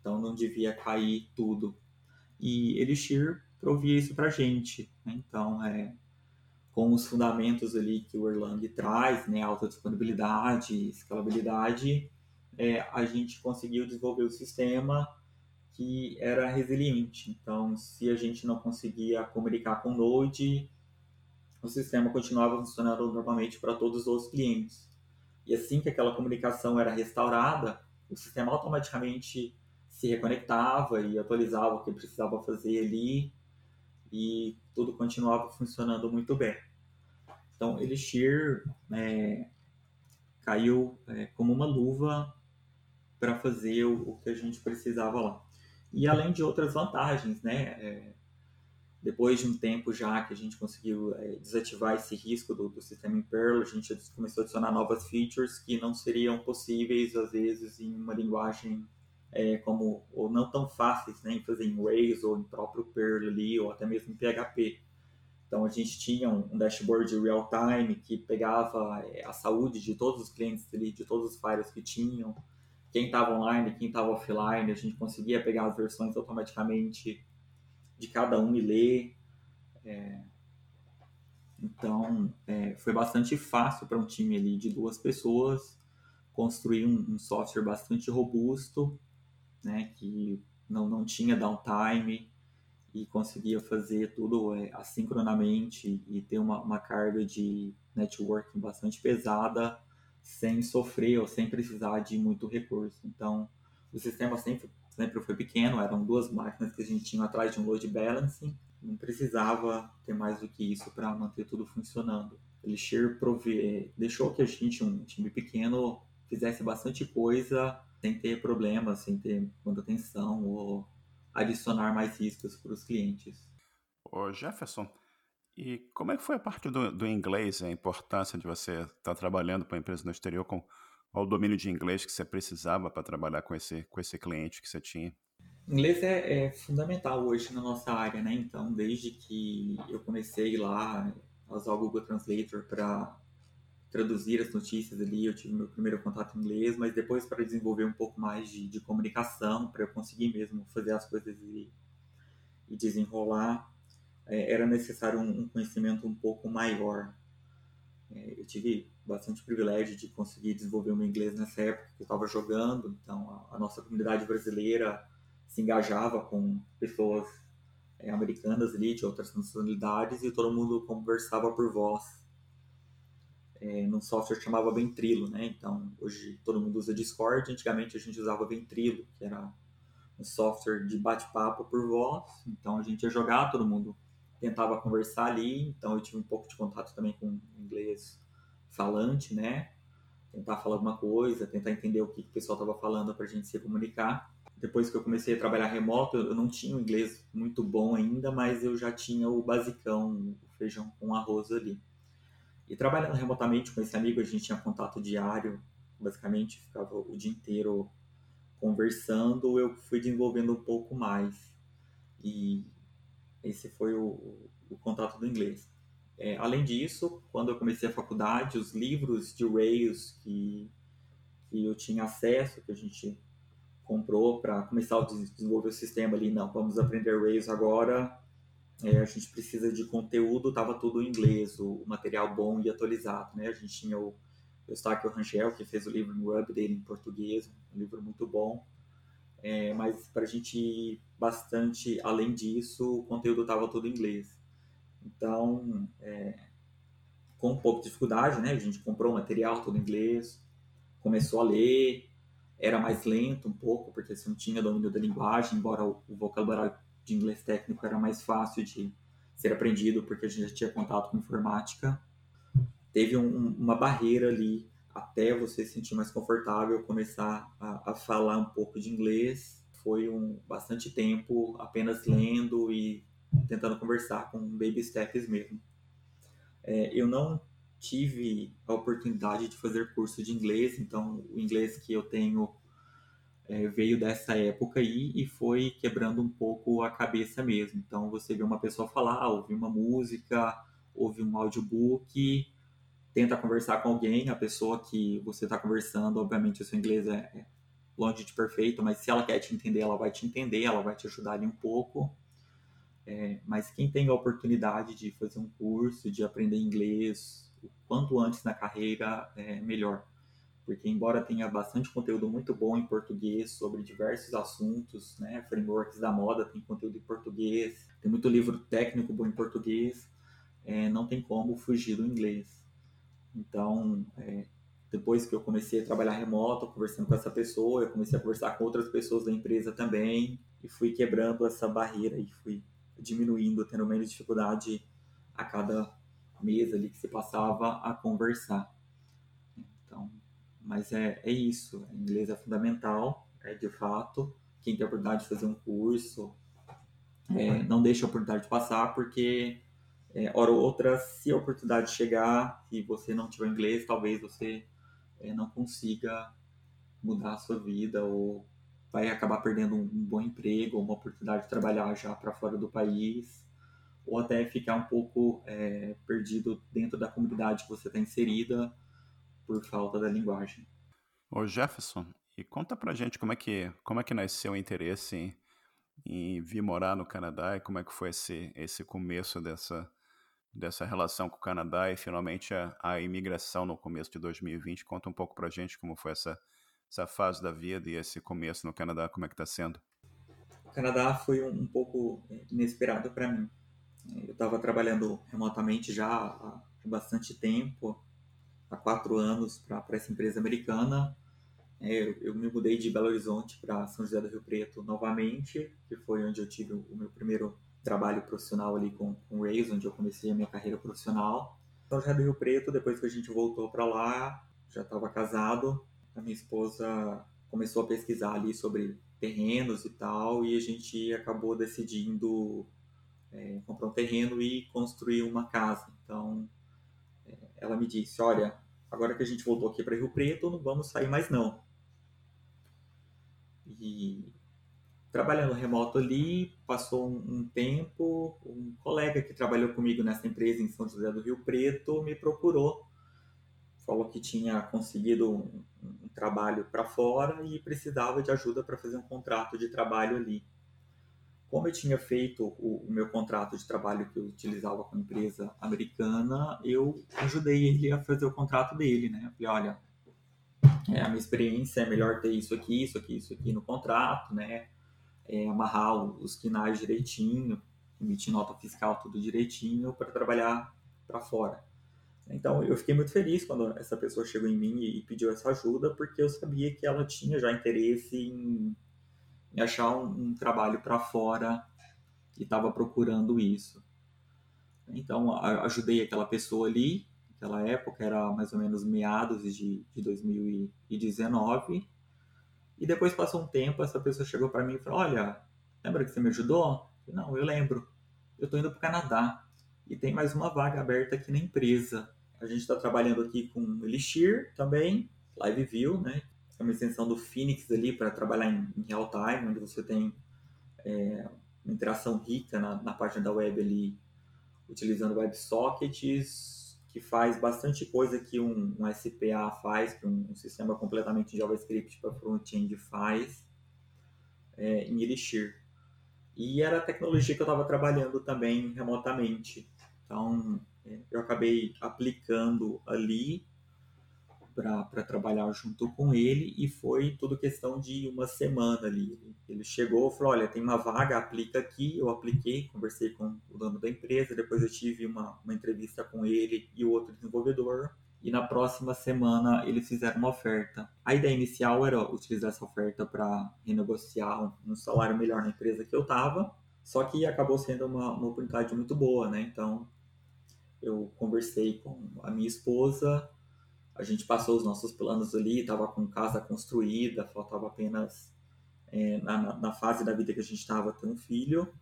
então não devia cair tudo. E Elixir provia isso para gente. Né? Então, é, com os fundamentos ali que o Erlang traz, né, alta disponibilidade, escalabilidade, é, a gente conseguiu desenvolver o sistema que era resiliente. Então, se a gente não conseguia comunicar com o Node, o sistema continuava funcionando normalmente para todos os clientes. E assim que aquela comunicação era restaurada, o sistema automaticamente se reconectava e atualizava o que precisava fazer ali e tudo continuava funcionando muito bem. Então, Elixir é, caiu é, como uma luva para fazer o, o, que a gente precisava lá. E além de outras vantagens, né? É, depois de um tempo já que a gente conseguiu é, desativar esse risco do, do, sistema em Perl, a gente começou a adicionar novas features que não seriam possíveis, às vezes, em uma linguagem é, como, ou não tão fáceis, né, fazer em Rails ou em próprio Perl ali, ou até mesmo em PHP. Então, a gente tinha um, dashboard real-time que pegava é, a saúde de todos os clientes ali, de todos os files que tinham, quem estava online, quem estava offline, a gente conseguia pegar as versões automaticamente de cada um e ler. É, então, é, foi bastante fácil para um time ali de duas pessoas construir um, um, software bastante robusto, né, que não, não tinha downtime e conseguia fazer tudo é, assincronamente e ter uma, uma carga de networking bastante pesada sem sofrer ou sem precisar de muito recurso. Então, o sistema sempre, sempre foi pequeno, eram duas máquinas que a gente tinha atrás de um load balancing, não precisava ter mais do que isso para manter tudo funcionando. Elixir prove... deixou que a gente, um time pequeno, fizesse bastante coisa sem ter problemas, sem ter manutenção ou adicionar mais riscos para os clientes. Ô Jefferson, e como é que foi a parte do, do inglês, a importância de você estar tá trabalhando para uma empresa no exterior com o domínio de inglês que você precisava para trabalhar com esse, com esse cliente que você tinha? Inglês é, é, fundamental hoje na nossa área, né? Então, desde que eu comecei lá a usar o Google Translator para traduzir as notícias ali, eu tive meu primeiro contato em inglês, mas depois para desenvolver um pouco mais de, de comunicação, para eu conseguir mesmo fazer as coisas e, e desenrolar, é, era necessário um, um, conhecimento um pouco maior. É, eu tive bastante privilégio de conseguir desenvolver o meu inglês nessa época que eu estava jogando, então a, a, nossa comunidade brasileira se engajava com pessoas é, americanas ali, de outras nacionalidades, e todo mundo conversava por voz. É, num software que chamava Ventrilo, né? Então, hoje todo mundo usa Discord, antigamente a gente usava Ventrilo, que era um software de bate-papo por voz, então a gente ia jogar, todo mundo tentava conversar ali, então eu tive um pouco de contato também com inglês falante, né? Tentar falar alguma coisa, tentar entender o que, que o pessoal estava falando para a gente se comunicar. Depois que eu comecei a trabalhar remoto, eu não tinha um inglês muito bom ainda, mas eu já tinha o basicão, o feijão com arroz ali. E trabalhando remotamente com esse amigo, a gente tinha contato diário, basicamente ficava o dia inteiro conversando, eu fui desenvolvendo um pouco mais. E esse foi o, o contato do inglês. É, além disso, quando eu comecei a faculdade, os livros de Rails que, que eu tinha acesso, que a gente comprou para começar a desenvolver o sistema ali, não, vamos aprender Rails agora, é, a gente precisa de conteúdo, estava tudo em inglês, o, material bom e atualizado, né? A gente tinha o Eustáquio Rangel, que fez o livro no web dele em português, um livro muito bom, é, mas para a gente ir bastante além disso, o conteúdo estava todo em inglês. Então, é, com um pouco de dificuldade, né? A gente comprou o material todo em inglês, começou a ler, era mais lento um pouco, porque você não tinha domínio da linguagem, embora o, o vocabulário de inglês técnico era mais fácil de ser aprendido, porque a gente já tinha contato com informática. Teve um, uma barreira ali até você se sentir mais confortável, começar a, a falar um pouco de inglês. Foi um bastante tempo apenas lendo e tentando conversar com baby steps mesmo. É, eu não tive a oportunidade de fazer curso de inglês, então o inglês que eu tenho é, veio dessa época aí e foi quebrando um pouco a cabeça mesmo. Então você vê uma pessoa falar, ouvir uma música, ouvir um audiobook, tenta conversar com alguém, a pessoa que você está conversando, obviamente o seu inglês é, é longe de perfeito, mas se ela quer te entender, ela vai te entender, ela vai te ajudar ali um pouco. É, mas quem tem a oportunidade de fazer um curso, de aprender inglês, o quanto antes na carreira, é melhor porque embora tenha bastante conteúdo muito bom em português sobre diversos assuntos, né, frameworks da moda tem conteúdo em português, tem muito livro técnico bom em português, é, não tem como fugir do inglês. Então, é, depois que eu comecei a trabalhar remoto, conversando com essa pessoa, eu comecei a conversar com outras pessoas da empresa também e fui quebrando essa barreira e fui diminuindo, tendo menos dificuldade a cada mês ali que se passava a conversar. Mas é, é isso. Inglês é fundamental, é de fato. Quem tem a oportunidade de fazer um curso, é, não deixe a oportunidade de passar, porque, é, hora ou outra, se a oportunidade chegar e você não tiver inglês, talvez você é, não consiga mudar a sua vida ou vai acabar perdendo um, um bom emprego, uma oportunidade de trabalhar já para fora do país, ou até ficar um pouco é, perdido dentro da comunidade que você está inserida por falta da linguagem. Ô Jefferson, e conta pra gente como é que, como é que nasceu o interesse em, em vir morar no Canadá e como é que foi esse, esse começo dessa, dessa relação com o Canadá e finalmente a, a imigração no começo de 2020. Conta um pouco pra gente como foi essa, essa fase da vida e esse começo no Canadá, como é que está sendo? O Canadá foi um, um pouco inesperado para mim. Eu estava trabalhando remotamente já há bastante tempo há quatro anos para essa empresa americana. É, eu, eu, me mudei de Belo Horizonte para São José do Rio Preto novamente, que foi onde eu tive o meu primeiro trabalho profissional ali com, com o Rails, onde eu comecei a minha carreira profissional. São José do Rio Preto, depois que a gente voltou para lá, já estava casado, a minha esposa começou a pesquisar ali sobre terrenos e tal, e a gente acabou decidindo é, comprar um terreno e construir uma casa. Então, ela me disse: Olha, agora que a gente voltou aqui para Rio Preto, não vamos sair mais não. E trabalhando remoto ali, passou um, um, tempo, um colega que trabalhou comigo nessa empresa em São José do Rio Preto me procurou, falou que tinha conseguido um, um trabalho para fora e precisava de ajuda para fazer um contrato de trabalho ali como eu tinha feito o, o, meu contrato de trabalho que eu utilizava com a empresa americana, eu ajudei ele a fazer o contrato dele, né? Eu falei, olha, é, a minha experiência é melhor ter isso aqui, isso aqui, isso aqui no contrato, né? É, amarrar os quinais direitinho, emitir nota fiscal tudo direitinho para trabalhar para fora. Então eu fiquei muito feliz quando essa pessoa chegou em mim e pediu essa ajuda, porque eu sabia que ela tinha já interesse em e achar um, um trabalho para fora e estava procurando isso. Então, ajudei aquela pessoa ali, naquela época, era mais ou menos meados de, de 2019. E depois passou um tempo, essa pessoa chegou para mim e falou: Olha, lembra que você me ajudou? Eu, Não, eu lembro. Eu estou indo para o Canadá e tem mais uma vaga aberta aqui na empresa. A gente está trabalhando aqui com Elixir também, Live View, é uma extensão do Phoenix ali para trabalhar em, em, real time, onde você tem é, uma interação rica na, na página da web ali, utilizando WebSockets, que faz bastante coisa que um, um SPA faz, que um, um sistema completamente JavaScript para front-end faz é, em Elixir. E era a tecnologia que eu estava trabalhando também remotamente. Então, é, eu acabei aplicando ali para trabalhar junto com ele e foi tudo questão de uma semana ali. Ele chegou falou: Olha, tem uma vaga, aplica aqui. Eu apliquei, conversei com o dono da empresa. Depois eu tive uma, uma entrevista com ele e o outro desenvolvedor. E na próxima semana eles fizeram uma oferta. A ideia inicial era utilizar essa oferta para renegociar um, um salário melhor na empresa que eu estava. Só que acabou sendo uma, uma oportunidade muito boa, né? Então eu conversei com a minha esposa a gente passou os nossos planos ali, estava com casa construída, faltava apenas é, na, na, fase da vida que a gente estava ter um filho.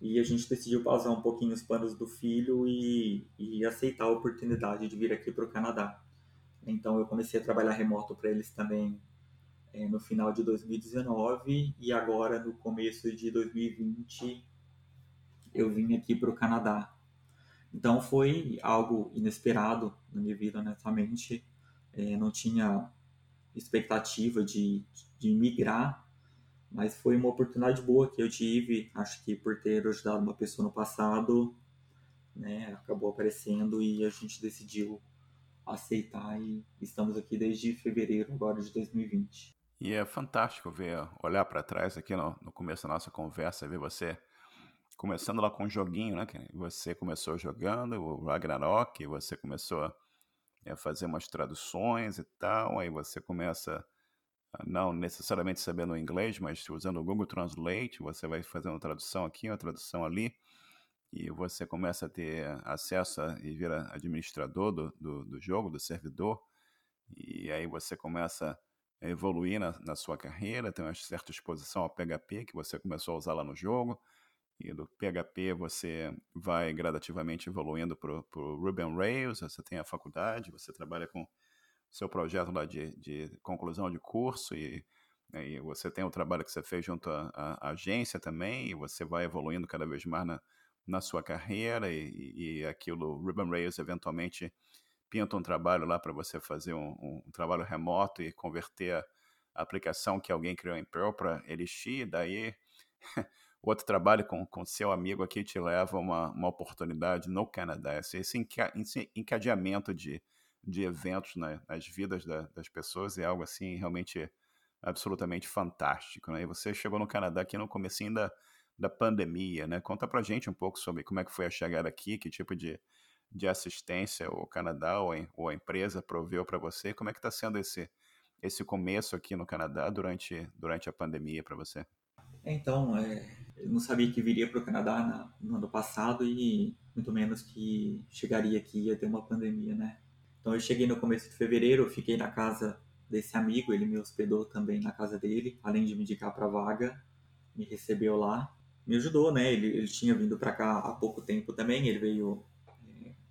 E a gente decidiu pausar um pouquinho os planos do filho e, e aceitar a oportunidade de vir aqui para o Canadá. Então eu comecei a trabalhar remoto para eles também é, no final de 2019 e agora no começo de 2020 eu vim aqui para o Canadá. Então foi algo inesperado na minha vida, honestamente. É, não tinha expectativa de, de migrar, mas foi uma oportunidade boa que eu tive. Acho que por ter ajudado uma pessoa no passado, né, acabou aparecendo e a gente decidiu aceitar e estamos aqui desde fevereiro agora de 2020. E é fantástico ver, olhar para trás aqui no, no, começo da nossa conversa, ver você começando lá com um joguinho, né? Você começou jogando o Ragnarok, você começou a fazer umas traduções e tal, aí você começa, não necessariamente sabendo inglês, mas usando o Google Translate, você vai fazendo uma tradução aqui, uma tradução ali, e você começa a ter acesso a, e vira administrador do, do, do jogo, do servidor, e aí você começa evoluir na, na, sua carreira, tem uma certa exposição ao PHP que você começou a usar lá no jogo, e do PHP você vai gradativamente evoluindo para o Ruby on Rails, você tem a faculdade, você trabalha com seu projeto lá de, de conclusão de curso e, né, e você tem o trabalho que você fez junto à, agência também, e você vai evoluindo cada vez mais na, na sua carreira e, e aquilo, Ruby on Rails eventualmente pinta um trabalho lá para você fazer um, um, trabalho remoto e converter a aplicação que alguém criou em Perl para Elixir, daí outro trabalho com, com seu amigo aqui te leva a uma, uma oportunidade no Canadá. Esse, esse encadeamento de, de eventos na, nas vidas da, das pessoas é algo assim realmente absolutamente fantástico. Né? E você chegou no Canadá aqui no comecinho da, da pandemia, né? Conta pra gente um pouco sobre como é que foi a chegada aqui, que tipo de, de assistência o Canadá ou a, ou a empresa proveu para você? Como é que está sendo esse, esse começo aqui no Canadá durante, durante a pandemia para você? Então, é, eu não sabia que viria para o Canadá na, no ano passado e muito menos que chegaria aqui e ia ter uma pandemia, né? Então eu cheguei no começo de fevereiro, fiquei na casa desse amigo, ele me hospedou também na casa dele, além de me indicar para vaga, me recebeu lá, me ajudou, né? Ele, ele tinha vindo para cá há pouco tempo também, ele veio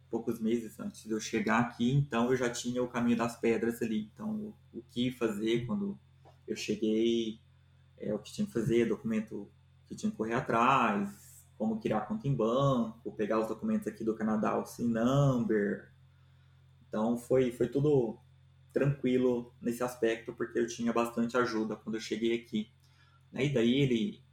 poucos meses antes de eu chegar aqui, então eu já tinha o caminho das pedras ali. Então, o, o que fazer quando eu cheguei, é, o que tinha que fazer, documento que tinha que correr atrás, como criar conta em banco, pegar os documentos aqui do Canadá, o SIN number. Então, foi, foi tudo tranquilo nesse aspecto, porque eu tinha bastante ajuda quando eu cheguei aqui. E daí ele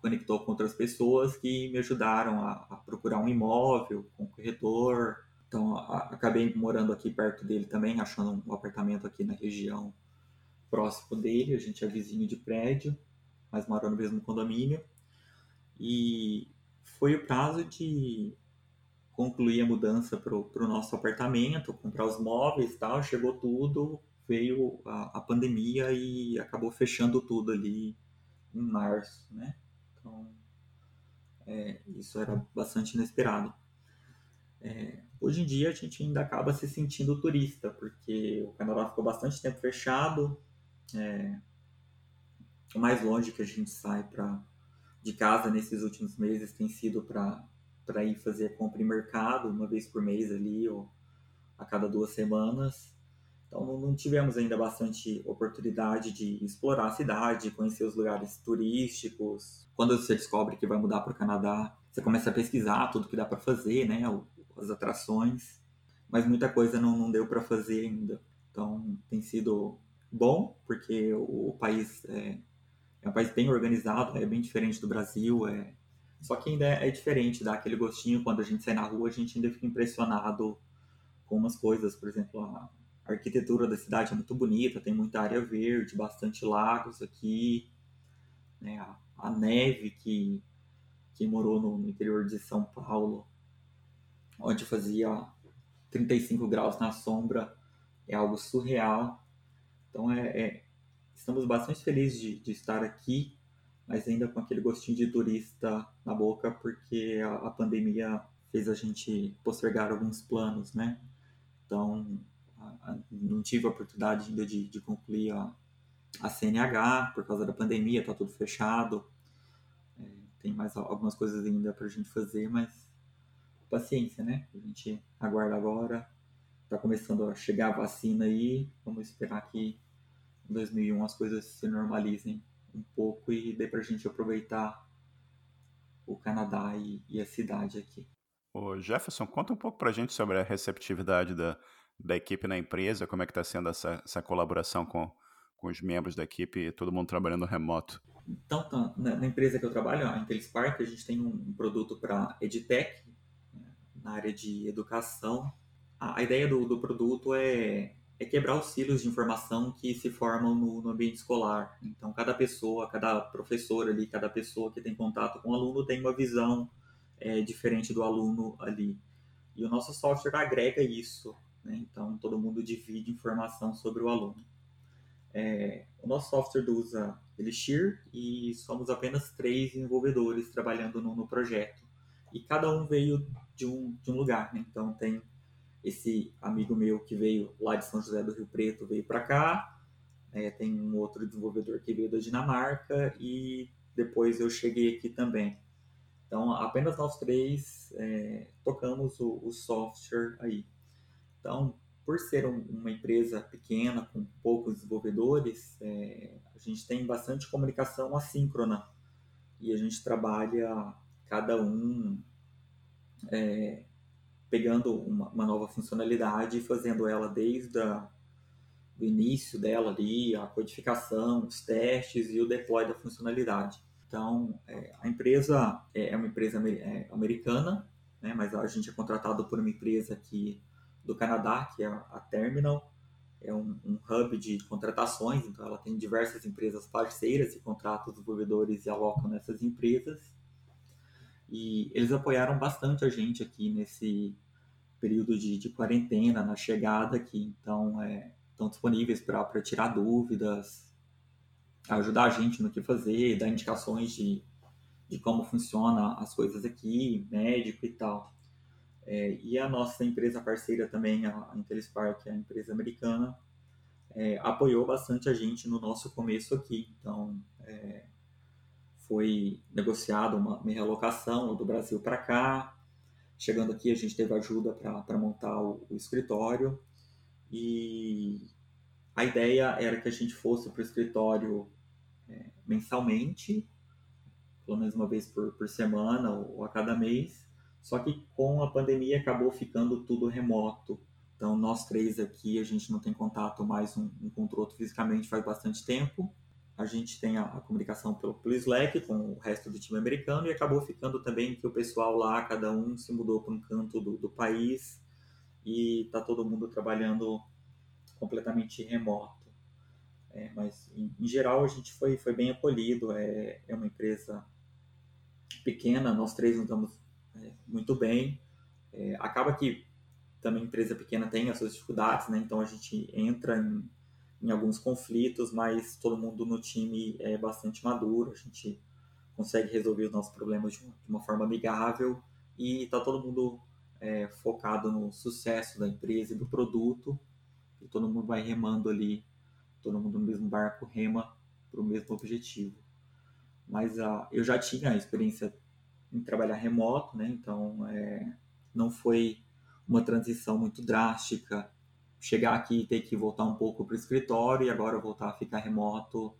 conectou com outras pessoas que me ajudaram a, a procurar um imóvel com um corretor. Então, acabei morando aqui perto dele também, achando um apartamento aqui na região próximo dele. A gente é vizinho de prédio, mas mora no mesmo condomínio. E foi o prazo de concluir a mudança para o nosso apartamento, comprar os móveis e tal. Chegou tudo, veio a, a pandemia e acabou fechando tudo ali em março, né? Então, é, isso era bastante inesperado. É, hoje em dia a gente ainda acaba se sentindo turista, porque o Canadá ficou bastante tempo fechado. É, o mais longe que a gente sai pra, de casa nesses últimos meses tem sido para ir fazer compra em mercado, uma vez por mês ali, ou a cada duas semanas. Então não tivemos ainda bastante oportunidade de explorar a cidade, conhecer os lugares turísticos. Quando você descobre que vai mudar para o Canadá, você começa a pesquisar tudo que dá para fazer, né, as atrações. Mas muita coisa não, não deu para fazer ainda. Então tem sido bom, porque o, país é, é, um país bem organizado, é bem diferente do Brasil, é só que ainda é, é diferente, dá aquele gostinho quando a gente sai na rua, a gente ainda fica impressionado com umas coisas, por exemplo, a, a arquitetura da cidade é muito bonita, tem muita área verde, bastante lagos aqui, né? a, a, neve que quem morou no, no interior de São Paulo, onde fazia 35 graus na sombra, é algo surreal. Então é, é estamos bastante felizes de, de, estar aqui, mas ainda com aquele gostinho de turista na boca, porque a, a pandemia fez a gente postergar alguns planos, né? Então não tive a oportunidade ainda de, de concluir a, a CNH por causa da pandemia, tá tudo fechado. É, tem mais algumas coisas ainda para a gente fazer, mas paciência, né? A gente aguarda agora. Tá começando a chegar a vacina aí, vamos esperar que em 2001 as coisas se normalizem um pouco e dê para a gente aproveitar o Canadá e, e, a cidade aqui. O Jefferson, conta um pouco para a gente sobre a receptividade da, da equipe na empresa, como é que está sendo essa, essa colaboração com, com os membros da equipe e todo mundo trabalhando remoto. Então, tá, na, na, empresa que eu trabalho, a IntelliSpark, a gente tem um, um produto para EdTech, né, na área de educação. A, a ideia do, do produto é é quebrar os cílios de informação que se formam no, no, ambiente escolar. Então, cada pessoa, cada professor ali, cada pessoa que tem contato com o aluno tem uma visão é, diferente do aluno ali. E o nosso software agrega isso. Né? Então, todo mundo divide informação sobre o aluno. É, o nosso software usa Elixir e somos apenas três desenvolvedores trabalhando no, no projeto. E cada um veio de um, de um lugar. Né? Então, tem esse amigo meu que veio lá de São José do Rio Preto veio para cá. É, tem um outro desenvolvedor que veio da Dinamarca e depois eu cheguei aqui também. Então, apenas nós três é, tocamos o, o, software aí. Então, por ser um, uma empresa pequena, com poucos desenvolvedores, é, a gente tem bastante comunicação assíncrona e a gente trabalha cada um é, pegando uma, uma nova funcionalidade e fazendo ela desde o início dela ali, a codificação, os testes e o deploy da funcionalidade. Então, é, a empresa é, é uma empresa é, americana, né, mas a gente é contratado por uma empresa aqui do Canadá, que é a Terminal, é um, um, hub de contratações, então ela tem diversas empresas parceiras e contrata os desenvolvedores e alocam nessas empresas. E eles apoiaram bastante a gente aqui nesse período de, de quarentena, na chegada aqui. Então, é, estão disponíveis para tirar dúvidas, ajudar a gente no que fazer, dar indicações de, de como funciona as coisas aqui, médico e tal. É, e a nossa empresa parceira também, a IntelliSpark, a empresa americana, é, apoiou bastante a gente no nosso começo aqui. Então, é, foi negociada uma, uma realocação do Brasil para cá. Chegando aqui, a gente teve ajuda para montar o, o, escritório e a ideia era que a gente fosse para o escritório é, mensalmente, pelo menos uma vez por, por semana ou, ou a cada mês. Só que com a pandemia acabou ficando tudo remoto. Então, nós três aqui, a gente não tem contato mais um, um com o outro fisicamente faz bastante tempo a gente tem a, a comunicação pelo, pelo, Slack com o resto do time americano e acabou ficando também que o pessoal lá, cada um se mudou para um canto do, do país e está todo mundo trabalhando completamente remoto. É, mas, em, em, geral, a gente foi, foi bem acolhido. É, é uma empresa pequena, nós três nos damos é, muito bem. É, acaba que também empresa pequena tem as suas dificuldades, né? então a gente entra em em alguns conflitos, mas todo mundo no time é bastante maduro, a gente consegue resolver os nossos problemas de uma, de uma forma amigável e está todo mundo é, focado no sucesso da empresa e do produto e todo mundo vai remando ali, todo mundo no mesmo barco rema para o mesmo objetivo. Mas uh, eu já tinha a experiência em trabalhar remoto, né? então é, não foi uma transição muito drástica chegar aqui e ter que voltar um pouco para o escritório e agora voltar a ficar remoto,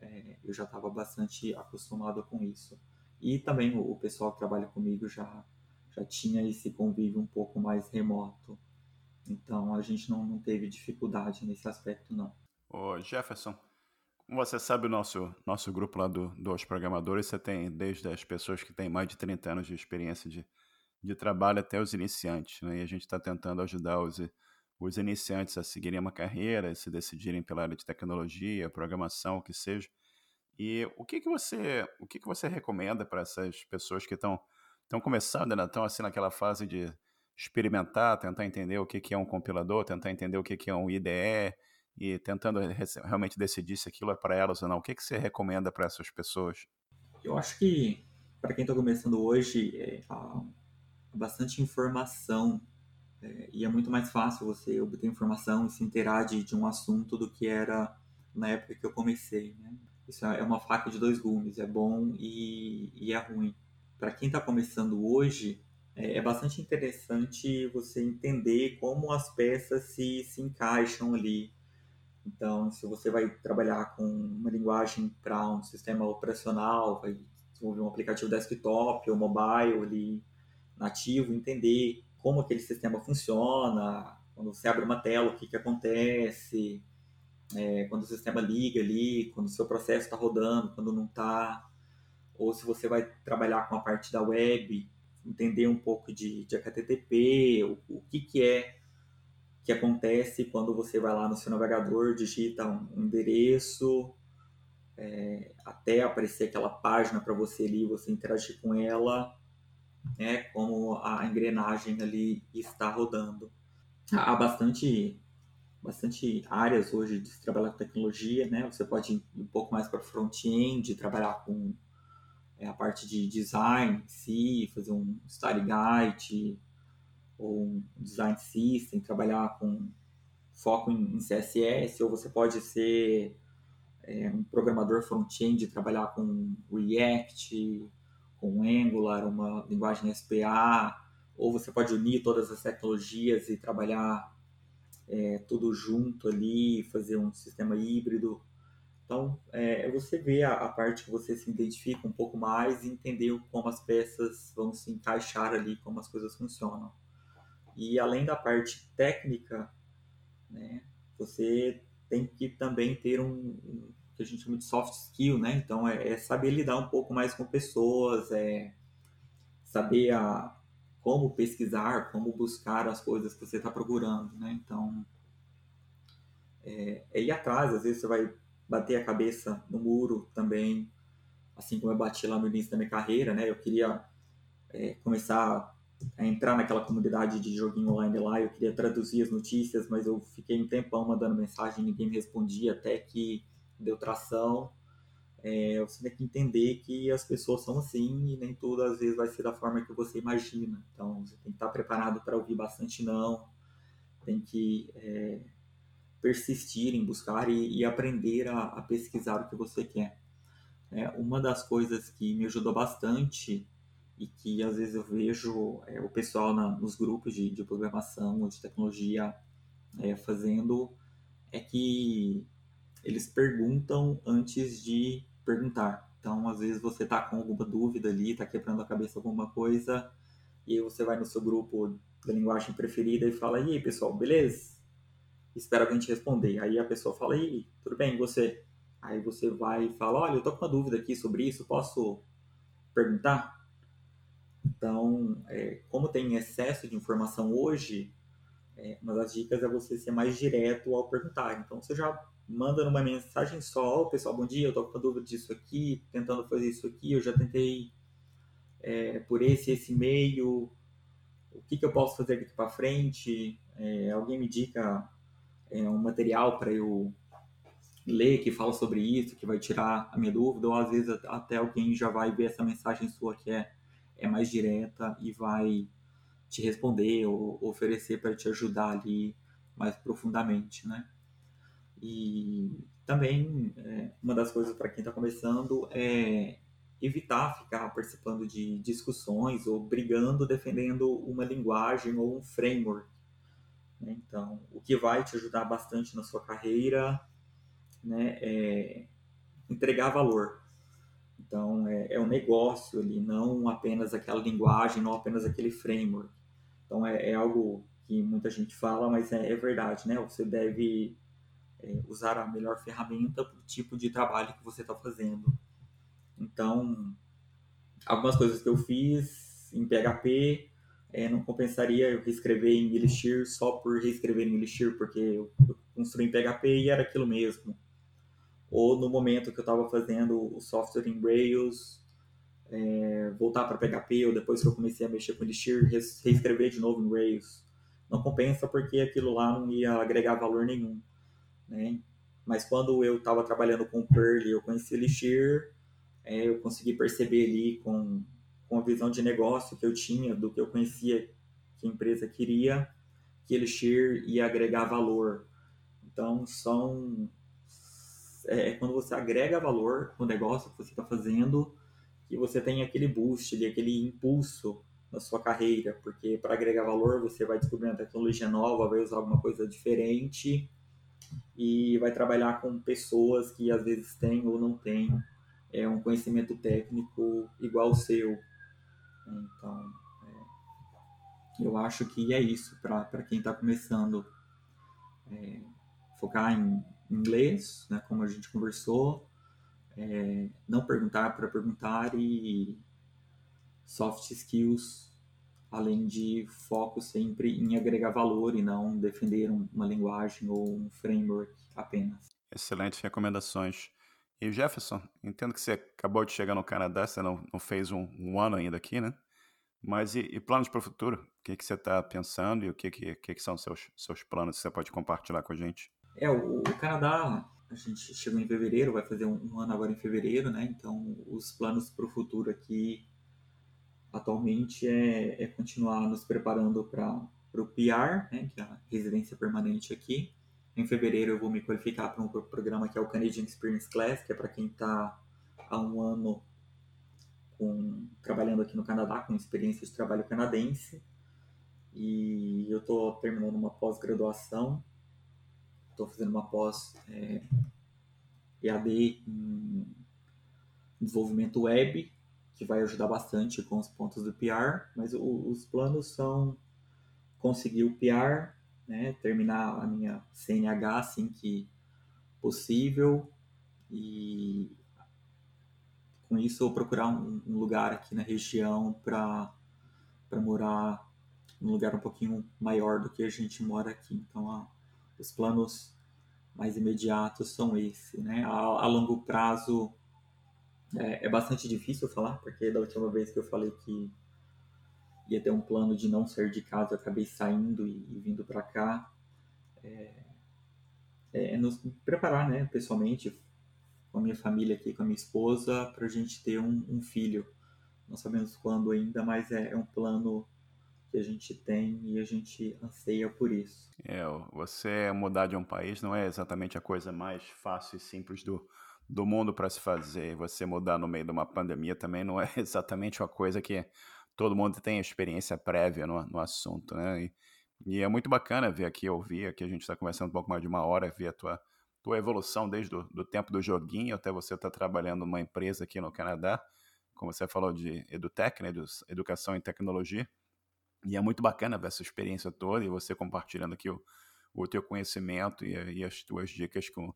é, eu já estava bastante acostumado com isso. E também o, o, pessoal que trabalha comigo já, já tinha esse convívio um pouco mais remoto. Então a gente não, não teve dificuldade nesse aspecto, não. Ô Jefferson, como você sabe, o nosso, nosso grupo lá do, dos programadores, você tem desde as pessoas que têm mais de 30 anos de experiência de, de trabalho até os iniciantes, né? E a gente está tentando ajudar os os iniciantes a seguirem uma carreira, se decidirem pela área de tecnologia, programação, o que seja. E o que, que você o que, que você recomenda para essas pessoas que estão estão começando, estão assim naquela fase de experimentar, tentar entender o que, que é um compilador, tentar entender o que, que é um IDE e tentando realmente decidir se aquilo é para elas ou não. O que, que você recomenda para essas pessoas? Eu acho que para quem está começando hoje, é, há bastante informação é, e é muito mais fácil você obter informação e se inteirar de, de um assunto do que era na época que eu comecei. Né? Isso é uma faca de dois gumes, é bom e, e é ruim. Para quem está começando hoje, é, é, bastante interessante você entender como as peças se, se encaixam ali. Então, se você vai trabalhar com uma linguagem para um sistema operacional, vai desenvolver um aplicativo desktop ou mobile ali nativo, entender como aquele sistema funciona, quando você abre uma tela, o que, que acontece, é, quando o sistema liga ali, quando o seu processo está rodando, quando não está, ou se você vai trabalhar com a parte da web, entender um pouco de, de HTTP, o, o que, que é que acontece quando você vai lá no seu navegador, digita um, endereço, é, até aparecer aquela página para você ali, você interagir com ela, né, como a engrenagem ali está rodando. Há bastante, bastante áreas hoje de trabalhar com tecnologia, né? Você pode ir um pouco mais para front-end, trabalhar com é, a parte de design em si, fazer um study guide, ou um design system, trabalhar com foco em, em CSS, ou você pode ser é, um programador front-end, trabalhar com React, com Angular, uma linguagem SPA, ou você pode unir todas as tecnologias e trabalhar é, tudo junto ali, fazer um sistema híbrido. Então, é, é você ver a, a, parte que você se identifica um pouco mais e entender como as peças vão se encaixar ali, como as coisas funcionam. E além da parte técnica, né, você tem que também ter um, um que a gente chama de soft skill, né? Então é, é saber lidar um pouco mais com pessoas, é saber a, como pesquisar, como buscar as coisas que você está procurando, né? Então é, é ir atrás, às vezes você vai bater a cabeça no muro também, assim como eu bati lá no início da minha carreira, né? Eu queria é, começar a entrar naquela comunidade de joguinho online lá, eu queria traduzir as notícias, mas eu fiquei um tempão mandando mensagem, ninguém me respondia, até que deu tração. É, você tem que entender que as pessoas são assim e nem tudo às vezes vai ser da forma que você imagina. Então você tem que estar preparado para ouvir bastante não, tem que é, persistir em buscar e, e aprender a, a, pesquisar o que você quer. É, uma das coisas que me ajudou bastante e que às vezes eu vejo é, o pessoal na, nos grupos de, de programação ou de tecnologia é, fazendo é que eles perguntam antes de perguntar. Então, às vezes você está com alguma dúvida ali, está quebrando a cabeça alguma coisa, e aí você vai no seu grupo da linguagem preferida e fala: "E aí, pessoal, beleza?" Espera alguém te responder. Aí a pessoa fala: "E tudo bem, e você?" Aí você vai e fala: "Olha, eu tô com uma dúvida aqui sobre isso, posso perguntar?" Então, é, como tem excesso de informação hoje, é, uma das dicas é você ser mais direto ao perguntar. Então, você já manda numa mensagem só, oh, pessoal, bom dia, eu tô com dúvida disso aqui, tentando fazer isso aqui, eu já tentei é, por esse esse meio, o que, que eu posso fazer daqui para frente? É, alguém me indica é, um material para eu ler que fala sobre isso, que vai tirar a minha dúvida, ou às vezes até alguém já vai ver essa mensagem sua que é é mais direta e vai te responder ou oferecer para te ajudar ali mais profundamente, né? E também é, uma das coisas para quem está começando é evitar ficar participando de discussões ou brigando defendendo uma linguagem ou um framework. Né? Então, o que vai te ajudar bastante na sua carreira né, é entregar valor. Então, é, é um negócio ali, não apenas aquela linguagem, não apenas aquele framework. Então, é, é algo que muita gente fala, mas é, é verdade, né? Você deve é, usar a melhor ferramenta para o tipo de trabalho que você está fazendo. Então, algumas coisas que eu fiz em PHP é, não compensaria eu reescrever em Elixir só por reescrever em Elixir, porque eu, eu construí em PHP e era aquilo mesmo ou no momento que eu estava fazendo o software em Rails, é, voltar para PHP, ou depois que eu comecei a mexer com Elixir, reescrever de novo em Rails. Não compensa porque aquilo lá não ia agregar valor nenhum. Né? Mas quando eu estava trabalhando com Perl eu conheci Elixir, é, eu consegui perceber ali com, com a visão de negócio que eu tinha, do que eu conhecia que a empresa queria, que Elixir ia agregar valor. Então, são é, é quando você agrega valor no negócio que você está fazendo, que você tem aquele boost, aquele impulso na sua carreira, porque para agregar valor você vai descobrir uma tecnologia nova, vai usar alguma coisa diferente e vai trabalhar com pessoas que às vezes têm ou não têm é, um conhecimento técnico igual ao seu. Então, é, eu acho que é isso para quem está começando. É, focar em inglês, né, como a gente conversou, é, não perguntar para perguntar e soft skills, além de foco sempre em agregar valor e não defender uma linguagem ou um framework apenas. Excelentes recomendações. E Jefferson, entendo que você acabou de chegar no Canadá, você não, não fez um, um ano ainda aqui, né? Mas e, e planos para o futuro? O que, que você está pensando e o que, que, que, que são seus, seus planos que você pode compartilhar com a gente? É, o, o Canadá, a gente chegou em fevereiro, vai fazer um, um ano agora em fevereiro, né? Então, os planos para o futuro aqui, atualmente, é, é continuar nos preparando para o PR, né? Que é a residência permanente aqui. Em fevereiro eu vou me qualificar para um programa que é o Canadian Experience Class, que é para quem está há um ano com, trabalhando aqui no Canadá, com experiência de trabalho canadense. E eu estou terminando uma pós-graduação estou fazendo uma pós é, EAD em desenvolvimento web, que vai ajudar bastante com os pontos do PR, mas o, os planos são conseguir o PR, né, terminar a minha CNH assim que possível e com isso eu procurar um, um lugar aqui na região para morar num lugar um pouquinho maior do que a gente mora aqui. Então, os planos mais imediatos são esses, né? A, a longo prazo é, é, bastante difícil falar, porque da última vez que eu falei que ia ter um plano de não sair de casa, eu acabei saindo e, e vindo para cá. É, é, nos preparar, né, pessoalmente, com a minha família aqui, com a minha esposa, para a gente ter um, um, filho. Não sabemos quando ainda, mas é, é um plano que a gente tem e a gente anseia por isso. É, você mudar de um país não é exatamente a coisa mais fácil e simples do, do mundo para se fazer. Você mudar no meio de uma pandemia também não é exatamente uma coisa que todo mundo tem experiência prévia no, no assunto, né? E, e, é muito bacana ver aqui, ouvir aqui, a gente está conversando um pouco mais de uma hora, ver a tua, tua evolução desde o do tempo do joguinho até você estar tá trabalhando numa empresa aqui no Canadá, como você falou de EduTech, né, Educação e Tecnologia, e é muito bacana ver essa experiência toda e você compartilhando aqui o, o teu conhecimento e, e, as tuas dicas com,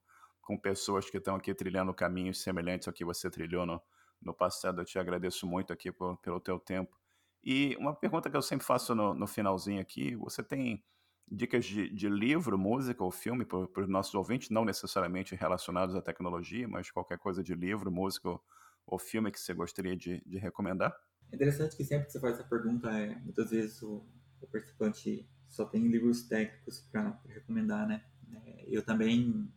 com pessoas que estão aqui trilhando caminhos semelhantes ao que você trilhou no, no passado. Eu te agradeço muito aqui por, pelo teu tempo. E uma pergunta que eu sempre faço no, no finalzinho aqui, você tem dicas de, de livro, música ou filme para os nossos ouvintes, não necessariamente relacionados à tecnologia, mas qualquer coisa de livro, música ou, filme que você gostaria de, de recomendar? É interessante que sempre que você faz essa pergunta, é, muitas vezes o, o participante só tem livros técnicos para recomendar, né? É, eu também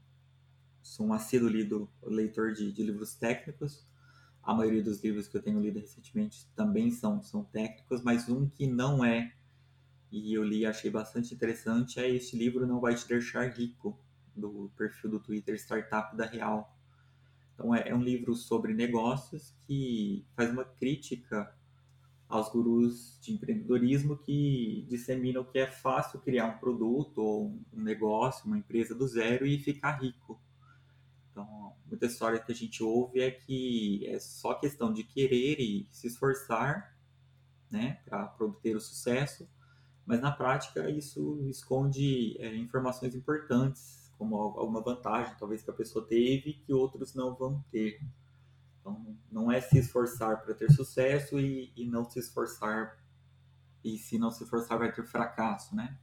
sou um assíduo lido, leitor de, de, livros técnicos. A maioria dos livros que eu tenho lido recentemente também são, são técnicos, mas um que não é, e eu li e achei bastante interessante, é este livro Não Vai Te Deixar Rico, do perfil do Twitter Startup da Real. Então é, é um livro sobre negócios que faz uma crítica aos gurus de empreendedorismo que disseminam que é fácil criar um produto ou um negócio, uma empresa do zero e ficar rico. Então, muita história que a gente ouve é que é só questão de querer e se esforçar, né, para obter o sucesso, mas na prática isso esconde é, informações importantes, como alguma vantagem talvez que a pessoa teve que outros não vão ter. Então, não é se esforçar para ter sucesso e, e não se esforçar, e se não se esforçar vai ter fracasso, né?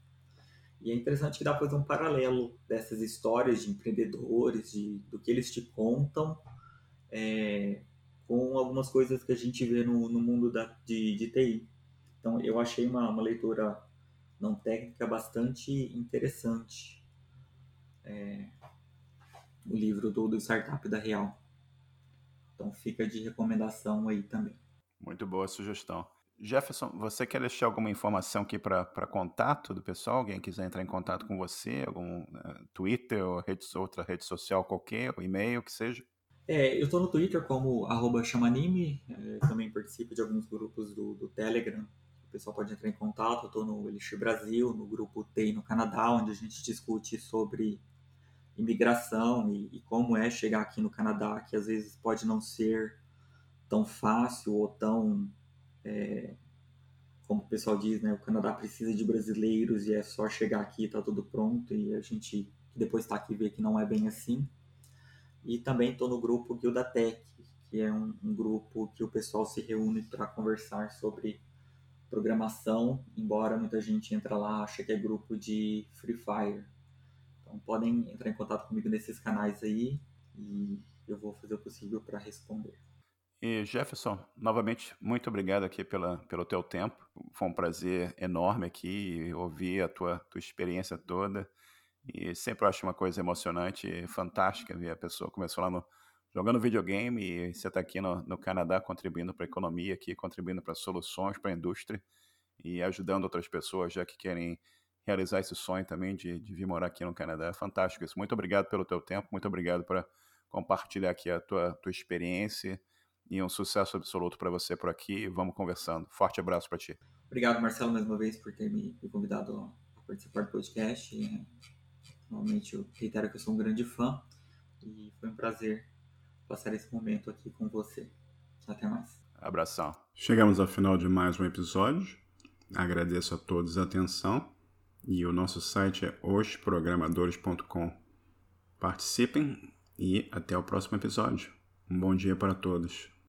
E é interessante que dá para fazer um paralelo dessas histórias de empreendedores, de, do que eles te contam, é, com algumas coisas que a gente vê no, no mundo da, de, de TI. Então, eu achei uma, uma leitura não técnica bastante interessante. É, o livro do, do Startup da Real. Então fica de recomendação aí também. Muito boa sugestão. Jefferson, você quer deixar alguma informação aqui para contato do pessoal? Alguém quiser entrar em contato com você, algum uh, Twitter ou rede, outra rede social qualquer, ou e-mail, que seja? É, eu estou no Twitter como arroba chamanime, é, também participo de alguns grupos do, do Telegram, o pessoal pode entrar em contato, eu estou no Elixir Brasil, no grupo TEI no Canadá, onde a gente discute sobre imigração e, e, como é chegar aqui no Canadá, que às vezes pode não ser tão fácil ou tão, é, como o pessoal diz, né, o Canadá precisa de brasileiros e é só chegar aqui está tudo pronto e a gente depois está aqui vê que não é bem assim. E também estou no grupo Guilda Tech, que é um, um grupo que o pessoal se reúne para conversar sobre programação, embora muita gente entra lá acha que é grupo de Free Fire. Então podem entrar em contato comigo nesses canais aí e eu vou fazer o possível para responder. E Jefferson, novamente, muito obrigado aqui pela, pelo teu tempo. Foi um prazer enorme aqui ouvir a tua, tua experiência toda. E sempre acho uma coisa emocionante e fantástica ver a pessoa começou lá no, jogando videogame e você está aqui no, no, Canadá contribuindo para a economia, aqui contribuindo para soluções para a indústria e ajudando outras pessoas já que querem realizar esse sonho também de, de vir morar aqui no Canadá. É fantástico isso. Muito obrigado pelo teu tempo, muito obrigado por compartilhar aqui a tua, tua experiência e um sucesso absoluto para você por aqui. Vamos conversando. Forte abraço para ti. Obrigado, Marcelo, mais uma vez por ter me, convidado a participar do podcast. E, normalmente eu reitero que eu sou um grande fã e foi um prazer passar esse momento aqui com você. Até mais. Abração. Chegamos ao final de mais um episódio. Agradeço a todos a atenção e o nosso site é hosprogramadores.com. Participem e até o próximo episódio. Um bom dia para todos.